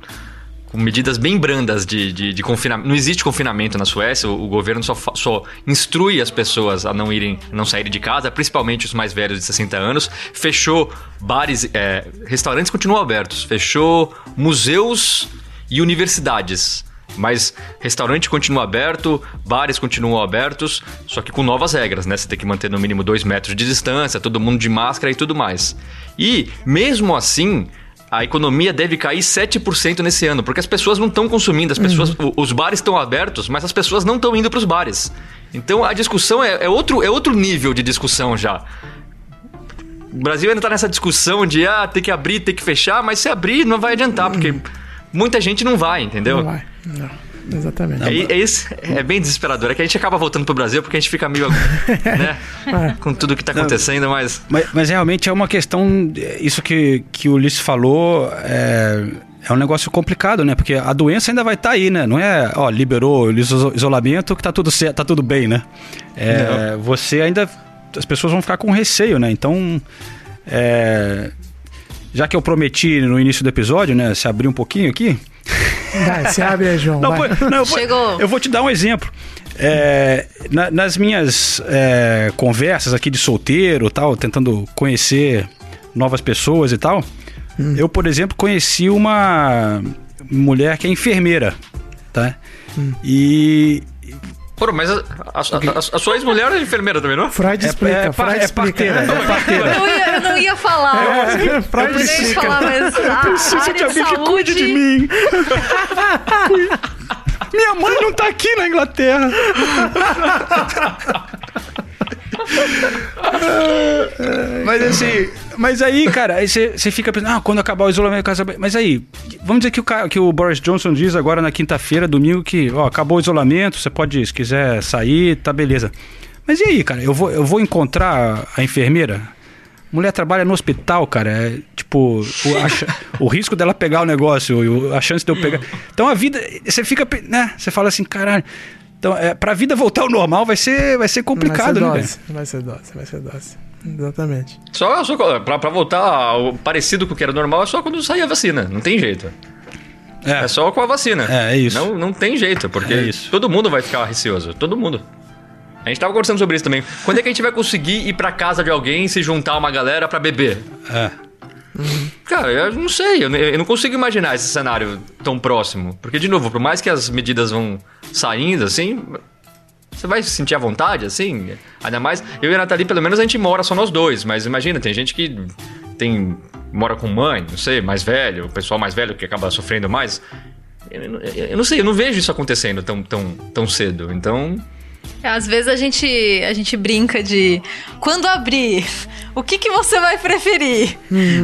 com medidas bem brandas de, de, de confinamento. Não existe confinamento na Suécia, o, o governo só, só instrui as pessoas a não irem, não saírem de casa, principalmente os mais velhos de 60 anos. Fechou bares, é, restaurantes continuam abertos, fechou museus e universidades. Mas restaurante continua aberto, bares continuam abertos, só que com novas regras, né? Você tem que manter no mínimo dois metros de distância, todo mundo de máscara e tudo mais. E, mesmo assim, a economia deve cair 7% nesse ano, porque as pessoas não estão consumindo, as pessoas, o- os bares estão abertos, mas as pessoas não estão indo para os bares. Então a discussão é, é outro, é outro nível de discussão já. O Brasil ainda tá nessa discussão de ah, tem que abrir, tem que fechar, mas se abrir não vai adiantar, porque muita gente não vai, entendeu? Não vai. Não, exatamente. É, é, isso, é bem desesperador. É que a gente acaba voltando pro Brasil porque a gente fica meio. né? Com tudo que tá acontecendo, mas. Mas, mas realmente é uma questão. Isso que, que o Ulisses falou é, é um negócio complicado, né? Porque a doença ainda vai estar aí, né? Não é, ó, liberou isolamento que tá tudo certo, tá tudo bem, né? É, você ainda. As pessoas vão ficar com receio, né? Então. é, já que eu prometi no início do episódio, né? Se abrir um pouquinho aqui. Vai, se abre aí, João. Não, vai. não, eu, vou, Chegou. eu vou te dar um exemplo. É, na- nas minhas é, conversas aqui de solteiro tal, tentando conhecer novas pessoas e tal, eu, por exemplo, conheci uma mulher que é enfermeira, tá? E Pô, mas a, a- a- a sua ex-mulher é enfermeira também, não? Freud é, explica, é, par- Freud é explica. parteira, é parteira. Eu, ia- eu não ia falar. É, eu Freud ia explica. falar, mas a Preciso de alguém que saúde, cuide de mim. Minha mãe não tá aqui na Inglaterra. Mas assim, mas aí, cara, aí você fica pensando, ah, quando acabar o isolamento, casa. Mas aí, vamos dizer que o, que o Boris Johnson diz agora na quinta-feira, domingo, que ó, acabou o isolamento, você pode, se quiser sair, tá beleza. Mas e aí, cara? Eu vou, eu vou encontrar a enfermeira? Mulher trabalha no hospital, cara. É, tipo, o, a o risco dela pegar o negócio, a chance de eu pegar. Então a vida, você fica, né? Você fala assim, caralho. Então, é, pra vida voltar ao normal vai ser, vai ser complicado, né, vai ser dose, vai ser dose, vai ser dose. Exatamente. Só, só pra, pra voltar ao parecido com o que era normal, é só quando sair a vacina. Não tem jeito. É, só com a vacina. É, é isso. Não, não tem jeito, porque É isso. todo mundo vai ficar receoso. Todo mundo. A gente tava conversando sobre isso também. Quando é que a gente vai conseguir ir pra casa de alguém e se juntar uma galera pra beber? É. Cara, eu não sei. Eu, não consigo imaginar esse cenário tão próximo. Porque, de novo, por mais que as medidas vão saindo, assim... Você vai se sentir à vontade, assim? Ainda mais... Eu e a Nathalie, pelo menos, a gente mora só nós dois. Mas imagina, tem gente que tem... Mora com mãe, não sei, mais velho. O pessoal mais velho que acaba sofrendo mais. Eu, eu- eu não sei, eu não vejo isso acontecendo tão, tão, tão cedo. Então... Às vezes a gente, a gente brinca de quando abrir, o que, que você vai preferir?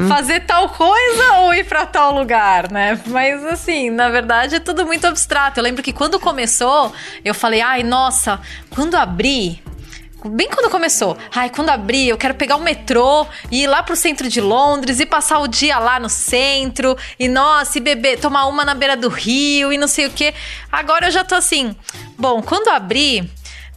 Fazer tal coisa ou ir pra tal lugar, né? Mas assim, na verdade é tudo muito abstrato. Eu lembro que quando começou, eu falei, ai, nossa, quando abrir. Bem quando começou. Ai, quando abrir, eu quero pegar o metrô e ir lá pro centro de Londres e passar o dia lá no centro. E nossa, e beber, tomar uma na beira do rio e não sei o quê. Agora eu já tô assim. Bom, quando abrir.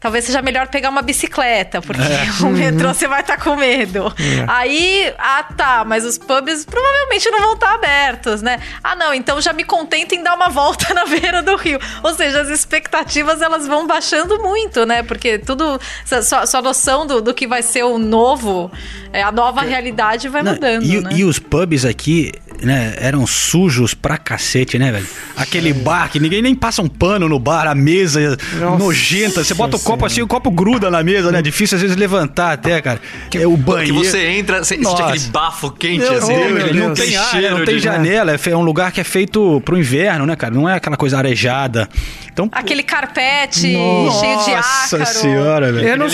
Talvez seja melhor pegar uma bicicleta, porque o metrô você vai estar com medo. Aí, ah tá, mas os pubs provavelmente não vão estar abertos, né? Ah não, então já me contento em dar uma volta na beira do rio. Ou seja, as expectativas elas vão baixando muito, né? Porque tudo, sua- sua, noção do, do que vai ser o novo, é, a nova realidade vai Não, mudando, e, né? e os pubs aqui, né, eram sujos pra cacete, né, velho? Aquele bar que ninguém nem passa um pano no bar, a mesa Nossa nojenta. Você bota o copo assim, o copo gruda na mesa, né? Difícil às vezes levantar até, cara. é o Que banheiro. você entra, você sente Nossa. aquele bafo quente, Meu assim. Não Deus. tem ar, cheiro não tem de- janela. É é um lugar que é feito pro inverno, né, cara? Não é aquela coisa arejada. Então, Aquele carpete Nossa cheio de ácaro. senhora, velho. Eu não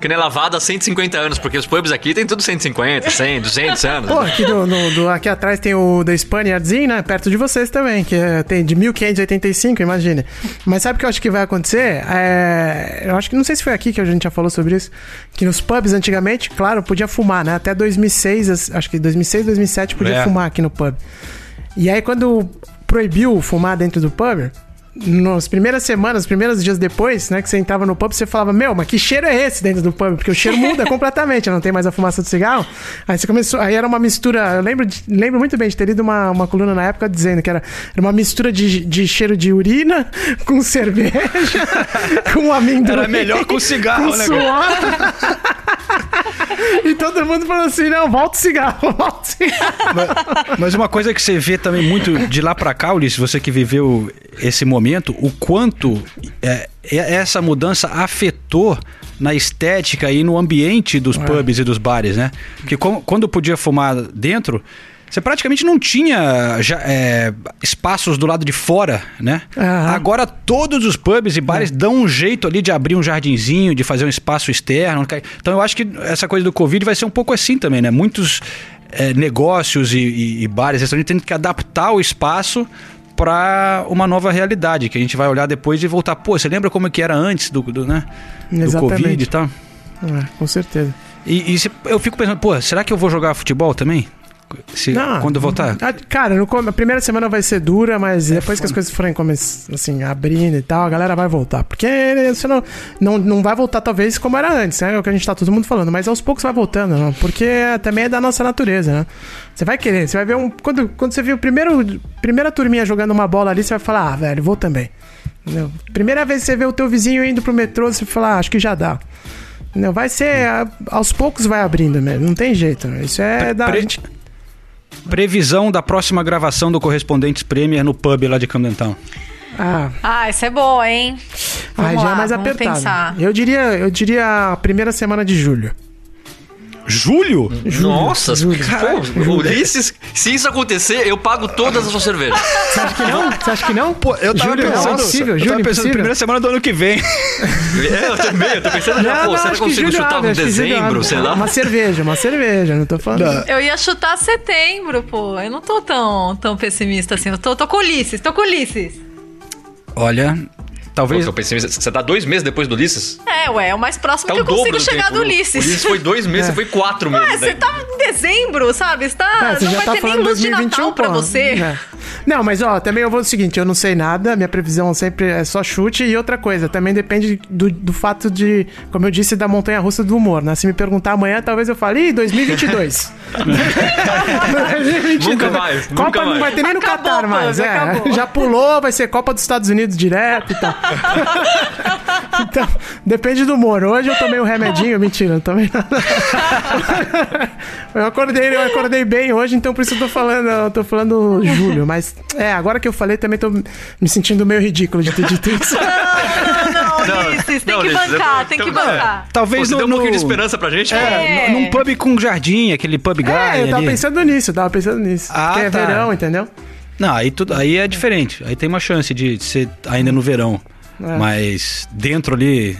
Que, lavado há 150 anos, porque os pubs aqui tem tudo 150, 100, 200 anos. Pô, aqui, do, no- do- aqui atrás tem o da Spaniards Inn, né? Perto de vocês também, que é- tem de 1585, imagine. Mas sabe o que eu acho que vai acontecer? É, eu acho que não sei se foi aqui que a gente já falou sobre isso, que nos pubs antigamente, claro, podia fumar, né? Até 2006, as- acho que 2006, 2007 podia É. fumar aqui no pub. E aí quando proibiu fumar dentro do pub, nas primeiras semanas, os primeiros dias depois, né, que você entrava no pub, você falava, meu, mas que cheiro é esse dentro do pub? Porque o cheiro muda completamente, não tem mais a fumaça do cigarro. Aí você começou, aí era uma mistura, eu lembro, de- lembro muito bem de ter lido uma, uma coluna na época dizendo que era, era uma mistura de, de cheiro de urina com cerveja, com amendoim. Era melhor com cigarro, com né, suor. E todo mundo falando assim, não, volta o cigarro, volta o cigarro. Mas, mas uma coisa que você vê também muito de lá pra cá, Ulisses, você que viveu esse momento, o quanto é, é- essa mudança afetou na estética e no ambiente dos pubs e dos bares, né? Porque como- quando podia fumar dentro, você praticamente não tinha já, é, espaços do lado de fora, né? Aham. Agora todos os pubs e bares dão um jeito ali de abrir um jardinzinho, de fazer um espaço externo. Então eu acho que essa coisa do Covid vai ser um pouco assim também, né? Muitos é, negócios e, e- e bares, restaurantes tendo que adaptar o espaço para uma nova realidade, que a gente vai olhar depois e voltar. Pô, você lembra como é que era antes do, do, né? do. Covid e tal? É, com certeza. E, e se- eu fico pensando, pô, será que eu vou jogar futebol também? Se, Não, quando voltar? Ah, Cara, no a primeira semana vai ser dura, mas depois que as coisas forem assim, abrindo e tal, a galera vai voltar. Porque você não, não, não vai voltar, talvez, como era antes, né? É o que a gente tá todo mundo falando, mas aos poucos vai voltando, né? Porque também é da nossa natureza, né? Você vai querer, você vai ver um. Quando, quando você viu o primeiro, primeira turminha jogando uma bola ali, você vai falar, ah, velho, vou também. Entendeu? Primeira vez que você vê o teu vizinho indo pro metrô, você vai falar, ah, acho que já dá. Entendeu? Vai ser. a- Aos poucos vai abrindo mesmo, não tem jeito. Né? Isso é da. Pre- a gente- Previsão da próxima gravação do Correspondentes Premier no pub lá de Camden Town. Ah, Ah, isso é boa, hein? Vamos Aí já lá, é mais apertado. pensar. Eu diria, eu diria a primeira semana de julho. Julho? Nossa, Júlio. pô, Ulisses, Se isso acontecer, eu pago todas as suas cervejas. Você acha que não? Você acha que não? Pô, eu tava Júlio, pensando, não, impossível, eu Júlio, tava pensando impossível. primeira semana do ano que vem. É, eu também, eu tô pensando já, pô, não, será que eu consigo Júlio chutar Júlio dezembro, sei lá? Uma cerveja, uma cerveja, não tô falando. Não. Eu ia chutar setembro, pô. Eu não tô tão, tão pessimista assim. Eu tô, tô com Ulisses, tô com Ulisses. Olha, Pô, talvez. eu pensei, você tá dois meses depois do Ulisses? É, ué, é o mais próximo Tá que o eu consigo do chegar tempo. do O Ulisses. Ulisses foi dois meses, você foi quatro meses. Ué, você daí. tá em dezembro, sabe? Você tá, É, você não já vai tá ter nem falando luz de 2021, Natal pra pô. você. É. Não, mas ó, também eu vou do seguinte, eu não sei nada, minha previsão sempre é só chute e outra coisa, também depende do, do fato de, como eu disse, da montanha russa do humor, né? Se me perguntar amanhã, talvez eu fale, ih, 2022. 2022. Nunca mais, Copa nunca não mais. vai ter nem no Acabou, Catar pô, mais, é. Já pulou, vai ser Copa dos Estados Unidos direto e tal. então, depende do humor. Hoje eu tomei um remedinho, mentira, não tomei nada. eu acordei, eu acordei bem hoje, então por isso eu tô falando, eu tô falando julho, mas é, agora que eu falei também tô me sentindo meio ridículo de ter dito isso. Não, não, Não, Ulisses, tem não, que Ulisses, bancar, eu- tem que então- bancar. Pô, Talvez você no, deu um no- pouquinho de esperança pra gente, pô. É, É. num pub com jardim, aquele pub guy. É, eu tava ali. pensando nisso, eu tava pensando nisso. Ah, Porque é tá. verão, entendeu? Não, aí, tudo, aí é diferente. Aí tem uma chance de ser ainda no verão. É. Mas dentro ali,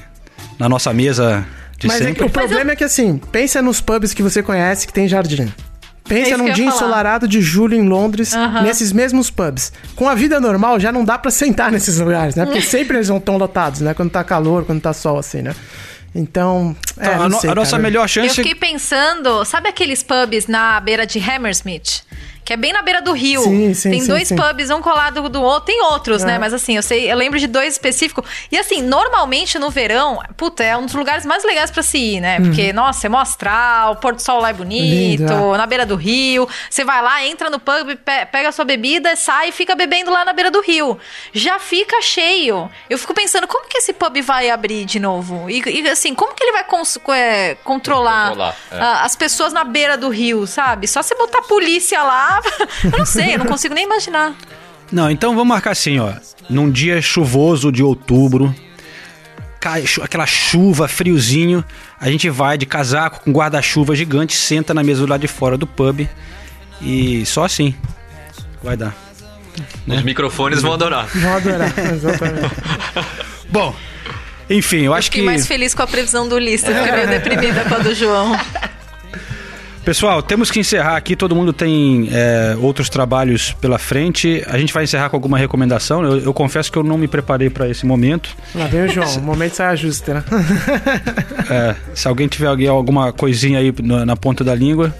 na nossa mesa de Mas é que sempre. o problema é que assim, pensa nos pubs que você conhece que tem jardim. É Pensa isso num que eu dia ensolarado de julho em Londres, nesses mesmos pubs. Com a vida normal, já não dá pra sentar nesses lugares, né? Porque sempre eles vão tão lotados, né? Quando tá calor, quando tá sol, assim, né? Então, é, Então, a, sei, a nossa melhor Eu chance. fiquei pensando, sabe aqueles pubs na beira de Hammersmith? Que é bem na beira do rio. Sim, sim, tem sim, dois sim. pubs, um colado do outro. Tem outros, É. né? Mas assim, eu sei, eu lembro de dois específicos. E assim, normalmente no verão, puta, é um dos lugares mais legais pra se ir, né? Porque, nossa, é mó astral, o pôr do sol lá é bonito, Lindo, é. na beira do rio. Você vai lá, entra no pub, pe- pega a sua bebida, sai e fica bebendo lá na beira do rio. Já fica cheio. Eu fico pensando, como que esse pub vai abrir de novo? E, e, assim, como que ele vai cons- é, controlar, Controlar, é. a- as pessoas na beira do rio, sabe? Só você botar a polícia lá. Eu não sei, eu não consigo nem imaginar. Não, então vamos marcar assim, ó. Num dia chuvoso de outubro, aquela chuva, friozinho, a gente vai de casaco com guarda-chuva gigante, senta na mesa do lado de fora do pub e só assim vai dar. Os microfones vão adorar. Vão adorar, exatamente. Bom, enfim, eu acho Fiquei que mais feliz com a previsão do Ulisses, fiquei meio deprimida com a do João. Pessoal, temos que encerrar aqui. Todo mundo tem é, outros trabalhos pela frente. A gente vai encerrar com alguma recomendação. Eu, eu confesso que eu não me preparei para esse momento. Lá vem o João, o momento sai ajuste, né? É, se alguém tiver alguma coisinha aí na, na ponta da língua,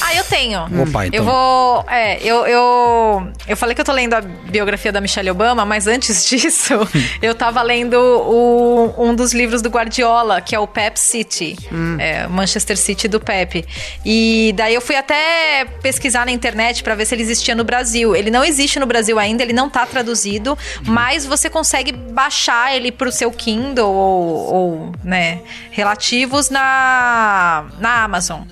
Ah, eu tenho. Opa, então. Eu vou. É, eu, eu. Eu falei que eu tô lendo a biografia da Michelle Obama, mas antes disso, eu tava lendo o- um dos livros do Guardiola, que é o Pep City. É, Manchester City do Pep. E daí eu fui até pesquisar na internet pra ver se ele existia no Brasil. Ele não existe no Brasil ainda, ele não tá traduzido, mas você consegue baixar ele pro seu Kindle ou, ou, né, relativos na, na Amazon.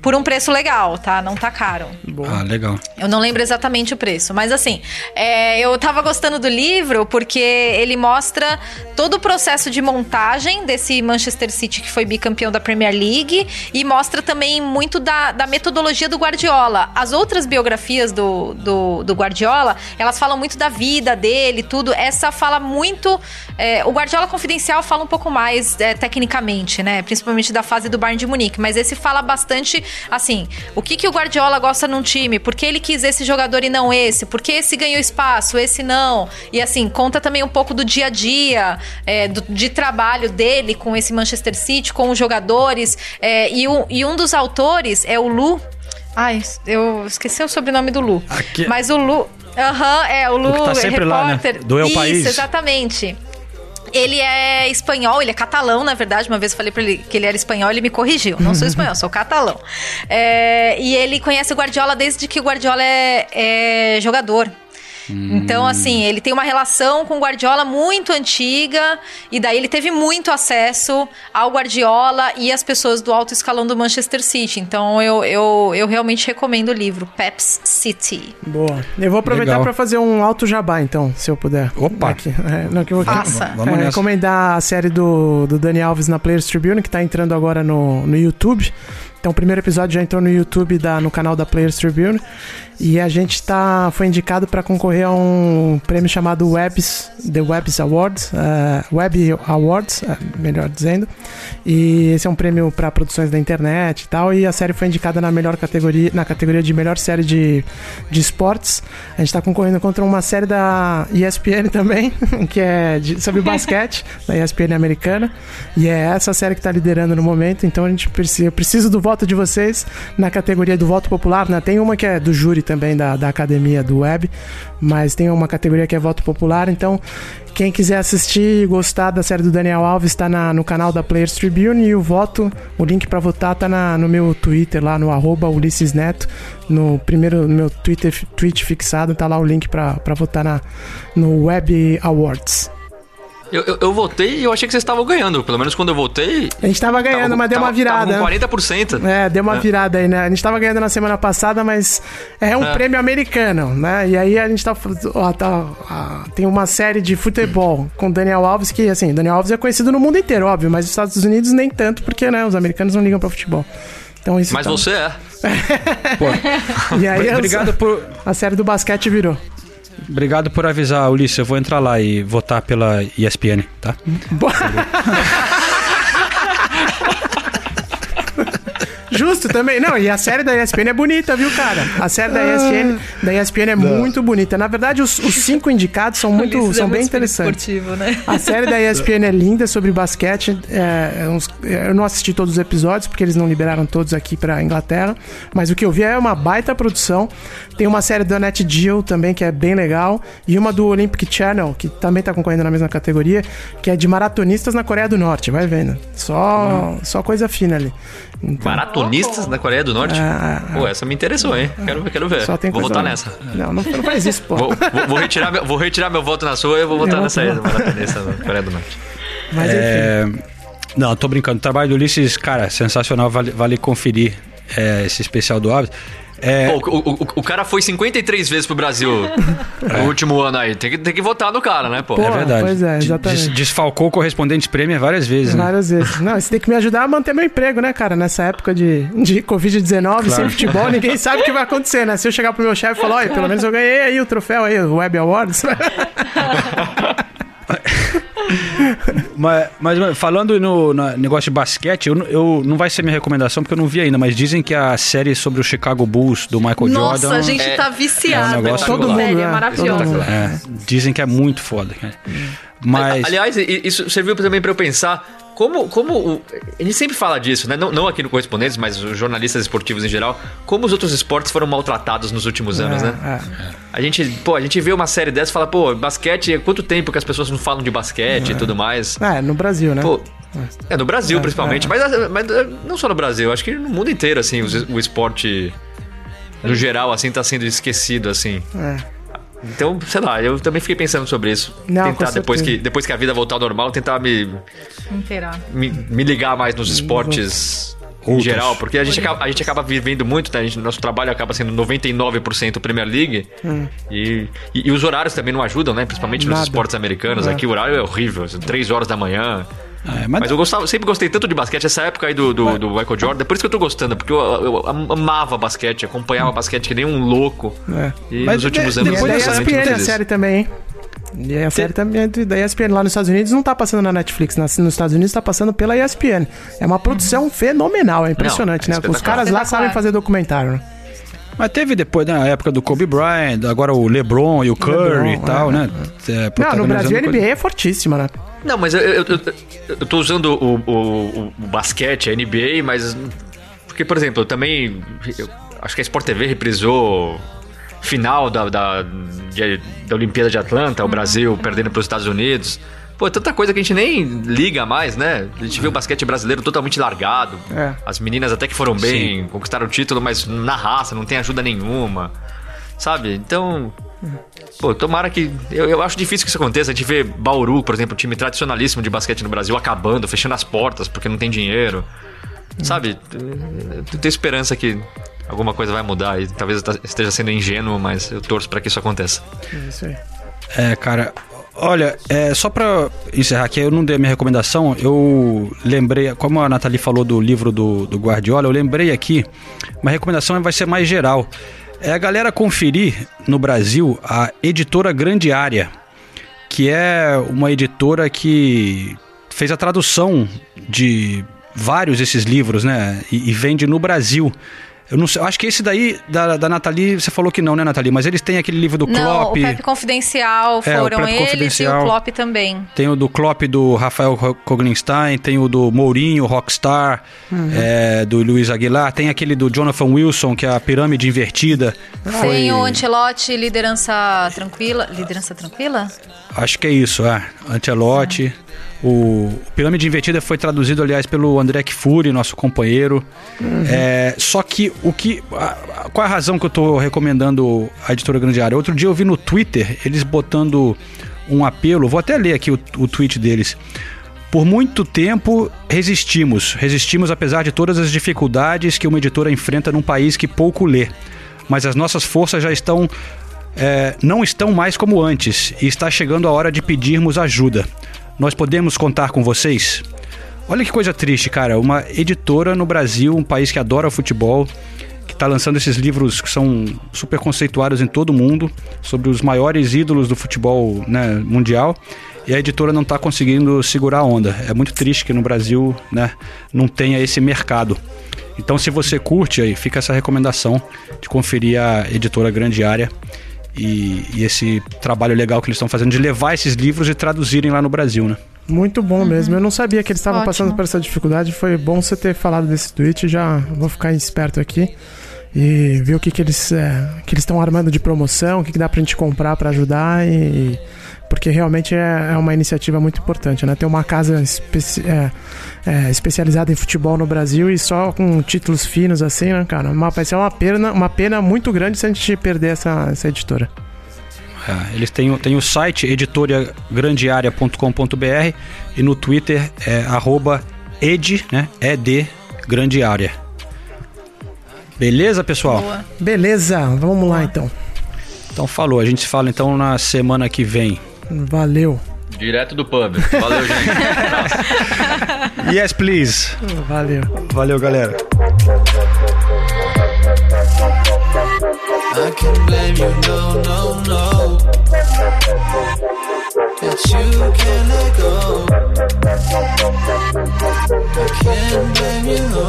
Por um preço legal, tá? Não tá caro. ah, legal. Eu não lembro exatamente o preço, mas assim, é, eu tava gostando do livro porque ele mostra todo o processo de montagem desse Manchester City que foi bicampeão da Premier League e mostra também muito da, da metodologia do Guardiola. As outras biografias do, do, do Guardiola, elas falam muito da vida dele, tudo. Essa fala muito. é, o Guardiola Confidencial fala um pouco mais é, tecnicamente, né? Principalmente da fase do Bayern de Munique, mas esse fala bastante assim, o que, que o Guardiola gosta num time, por que ele quis esse jogador e não esse, por que esse ganhou espaço, esse não. E assim, conta também um pouco do dia a dia, é, do- de trabalho dele com esse Manchester City, com os jogadores. é, e, um, e um dos autores é o Lu. Ai, eu esqueci o sobrenome do Lu. Aqui- Mas o Lu. Aham, é, o Lu, que tá sempre lá, né? repórter. Do El Isso, País. exatamente. Ele é espanhol, ele é catalão, na verdade. Uma vez eu falei pra ele que ele era espanhol, ele me corrigiu. Não sou espanhol, sou catalão. É, e ele conhece o Guardiola desde que o Guardiola é, é jogador. Então, assim, ele tem uma relação com o Guardiola muito antiga, e daí ele teve muito acesso ao Guardiola e às pessoas do alto escalão do Manchester City. Então, eu, eu, eu realmente recomendo o livro, Peps City. Boa. Eu vou aproveitar pra fazer um alto jabá, então, se eu puder. Opa. Aqui. É, não, que eu vou Faça. Vamos é, recomendar a série do, do Dani Alves na Players Tribune, que tá entrando agora no, no YouTube. Então o primeiro episódio já entrou no YouTube, da, no canal da Players Tribune. E a gente tá, foi indicado para concorrer a um prêmio chamado Webs, The Webs Awards, eh, Web Awards, eh, melhor dizendo. E esse é um prêmio para produções da internet e tal. E a série foi indicada na melhor categoria, na categoria de melhor série de, de esportes. A gente tá concorrendo contra uma série da ESPN também, que é de, sobre basquete, da ESPN americana. E é essa série que tá liderando no momento. Então a gente precisa, eu preciso do voto de vocês na categoria do voto popular, né? Tem uma que é do júri também da, da academia do web, mas tem uma categoria que é voto popular. Então, quem quiser assistir e gostar da série do Daniel Alves está no canal da Players Tribune e o voto, o link para votar tá na, no meu Twitter lá no arroba Ulisses Neto, no primeiro no meu Twitter tweet fixado tá lá o link para votar na, no Web Awards. Eu, eu, eu votei e eu achei que vocês estavam ganhando. Pelo menos quando eu votei. A gente tava ganhando, tava- mas deu uma tava- virada. tava com 40%. É, deu uma É. virada aí, né? A gente tava ganhando na semana passada, mas é um É. prêmio americano, né? E aí a gente tá, ó, tá- ó, tem uma série de futebol com Daniel Alves que, assim, Daniel Alves é conhecido no mundo inteiro, óbvio, mas nos Estados Unidos nem tanto, porque, né, os americanos não ligam pra futebol. Então isso Mas tá- você é. E aí Obrigado por, a série do basquete virou. Obrigado por avisar, Ulisses. Eu vou entrar lá e votar pela ESPN, tá? Boa. Justo também. Não, e a série da ESPN é bonita, viu, cara? A série da ESPN, da ESPN é muito bonita. Na verdade, os, os cinco indicados são muito, é são bem interessantes. esportivo, né? A série da ESPN é linda sobre basquete. é, é uns- eu não assisti todos os episódios porque eles não liberaram todos aqui pra Inglaterra. Mas o que eu vi é uma baita produção. Tem uma série da Net Geo também que é bem legal. E uma do Olympic Channel, que também tá concorrendo na mesma categoria, que é de maratonistas na Coreia do Norte. Vai vendo. Só, só coisa fina ali. Então, Maratonistas da Coreia do Norte? Ah, Pô, essa me interessou, hein? Quero, quero ver. só tem Vou votar nessa. Não, não, não faz isso, pô. Vou, vou- vou retirar meu, vou retirar meu voto na sua e eu vou votar Eu nessa aí, maratonista da Coreia do Norte. Mas enfim. É, não, tô brincando. O trabalho do Ulisses, cara, sensacional. Vale, vale conferir é, esse especial do Alves. É, Pô, o, o- o cara foi 53 vezes pro Brasil no último ano aí. Tem que, tem que votar no cara, né, pô? Pô, é verdade. pois é, Des- exatamente. desfalcou o correspondente prêmio várias vezes, né? Várias vezes. Não, você tem que me ajudar a manter meu emprego, né, cara? Nessa época de, de Covid-19, sem futebol, ninguém sabe o que vai acontecer, né? Se eu chegar pro meu chefe e falar, olha, pelo menos eu ganhei aí o troféu aí, o Web Awards. Mas, mas, falando no, no negócio de basquete, eu, não- eu, não vai ser minha recomendação porque eu não vi ainda, mas dizem que a série sobre o Chicago Bulls do Michael Nossa, Jordan. a gente É- tá é um viciado. negócio- com Todo mundo, série, né? é maravilhosa. Mundo. É, dizem que é muito foda. cara. Mas. Aliás, isso serviu também pra eu pensar como, como gente sempre fala disso, né? Não, não aqui no Correspondentes, mas os jornalistas esportivos em geral, como os outros esportes foram maltratados nos últimos anos, né? É, A gente, pô, a gente vê uma série dessa e fala, pô, basquete, há quanto tempo que as pessoas não falam de basquete e tudo mais? é. É, no Brasil, né? Pô, é no Brasil É, principalmente, é. Mas, mas é, não só no Brasil, acho que no mundo inteiro, assim, o, o esporte no geral, assim, tá sendo esquecido, assim. É. Então, sei lá, eu também fiquei pensando sobre isso. Não, tentar, depois que, depois que a vida voltar ao normal, tentar me, Inteirar. me, me ligar mais nos esportes em Outros. geral, porque a gente, acaba, a gente acaba vivendo muito, né? A gente, nosso trabalho acaba sendo 99% Premier League e, e, e os horários também não ajudam, né? Principalmente nos esportes americanos. É. Aqui o horário é horrível, assim, 3 horas da manhã. É, mas- Mas eu gostava, sempre gostei tanto de basquete, essa época aí do, do, do Michael Jordan, é por isso que eu tô gostando, porque eu, eu amava basquete, acompanhava basquete que nem um louco. É. E Mas nos últimos de- anos é depois da ESPN a série também, hein? E a série também é da ESPN lá nos Estados Unidos não tá passando na Netflix, nas- nos Estados Unidos tá passando pela ESPN. É uma produção fenomenal, é impressionante, Não, é né? Os caras lá sabem fazer documentário, né? Mas teve depois, né, a época do Kobe Bryant, agora o LeBron e o Curry LeBron, e tal, é, né? É, Não, no Brasil a coisa- NBA é fortíssima, né? Não, mas eu, eu, eu, eu tô usando o, o, o- basquete, a NBA, mas. Porque, por exemplo, eu também. eu acho que a Sport TV reprisou final da, da, de- da Olimpíada de Atlanta, o Brasil perdendo para os Estados Unidos. Pô, é tanta coisa que a gente nem liga mais, né? A gente vê o basquete brasileiro totalmente largado. É. As meninas até que foram bem, conquistaram o título, mas na raça, não tem ajuda nenhuma. Sabe? Então. Pô, tomara que. Eu, eu acho difícil que isso aconteça. A gente vê Bauru, por exemplo, um time tradicionalíssimo de basquete no Brasil, acabando, fechando as portas porque não tem dinheiro. Sabe? Eu tenho esperança que alguma coisa vai mudar e talvez eu esteja sendo ingênuo, mas eu torço pra que isso aconteça. É isso aí. É, cara, Olha, é, só pra encerrar aqui, eu não dei a minha recomendação, eu lembrei, como a Nathalie falou do livro do, do Guardiola, eu lembrei aqui, uma recomendação vai ser mais geral. É a galera conferir no Brasil a editora Grande Área, que é uma editora que fez a tradução de vários desses livros, né? E, e vende no Brasil. Eu não sei, eu acho que esse daí, da, da Nathalie, você falou que não, né, Nathalie? Mas eles têm aquele livro do Não, Klopp. o Pepe Confidencial É, o foram eles Confidencial. e o Klopp também. Tem o do Klopp do Rafael Koglenstein, tem o do Mourinho, Rockstar, é, do Luiz Aguilar, tem aquele do Jonathan Wilson, que é a pirâmide invertida. Tem o Ancelotti, liderança tranquila. Liderança tranquila? Acho que é isso, é. Antelote. O Pirâmide Invertida foi traduzido, aliás, pelo André Kfouri, nosso companheiro. É, só que o que. a- qual é a razão que eu tô recomendando a editora Grande Área? Outro dia eu vi no Twitter eles botando um apelo, vou até ler aqui o, o tweet deles. Por muito tempo resistimos. Resistimos apesar de todas as dificuldades que uma editora enfrenta num país que pouco lê. Mas as nossas forças já estão é, não estão mais como antes e está chegando a hora de pedirmos ajuda. Nós podemos contar com vocês? Olha que coisa triste, cara. Uma editora no Brasil, um país que adora futebol, que está lançando esses livros que são super conceituados em todo o mundo, sobre os maiores ídolos do futebol né, mundial, e a editora não está conseguindo segurar a onda. É muito triste que no Brasil né, não tenha esse mercado. Então, se você curte, aí fica essa recomendação de conferir a editora Grande Área e, e esse trabalho legal que eles estão fazendo de levar esses livros e traduzirem lá no Brasil, né? Muito bom mesmo. Eu não sabia que eles estavam passando por essa dificuldade. Foi bom você ter falado desse tweet. Já vou ficar esperto aqui e ver o que, que eles é, que eles estão armando de promoção, o que, que dá pra gente comprar pra ajudar e porque realmente é, é uma iniciativa muito importante, né? Ter uma casa especi- é, é, especializada em futebol no Brasil e só com títulos finos assim, né, cara? Uma, vai ser uma pena, uma pena muito grande se a gente perder essa, essa editora. É, eles têm, o- têm o site editoriagrandearea.com.br e no Twitter é arroba ed, né? ED Grande Área. Beleza, pessoal? Boa. Beleza, vamos lá então. Então falou. A gente se fala então na semana que vem. Valeu, Direto do pub. Valeu, gente. Yes, please. valeu. Valeu, galera. I can blame you, no, no, no. That you can't let go. I can't blame you, no.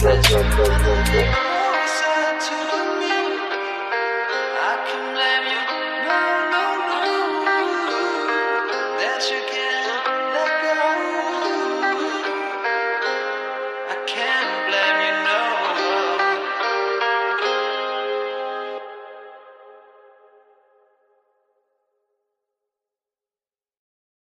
That you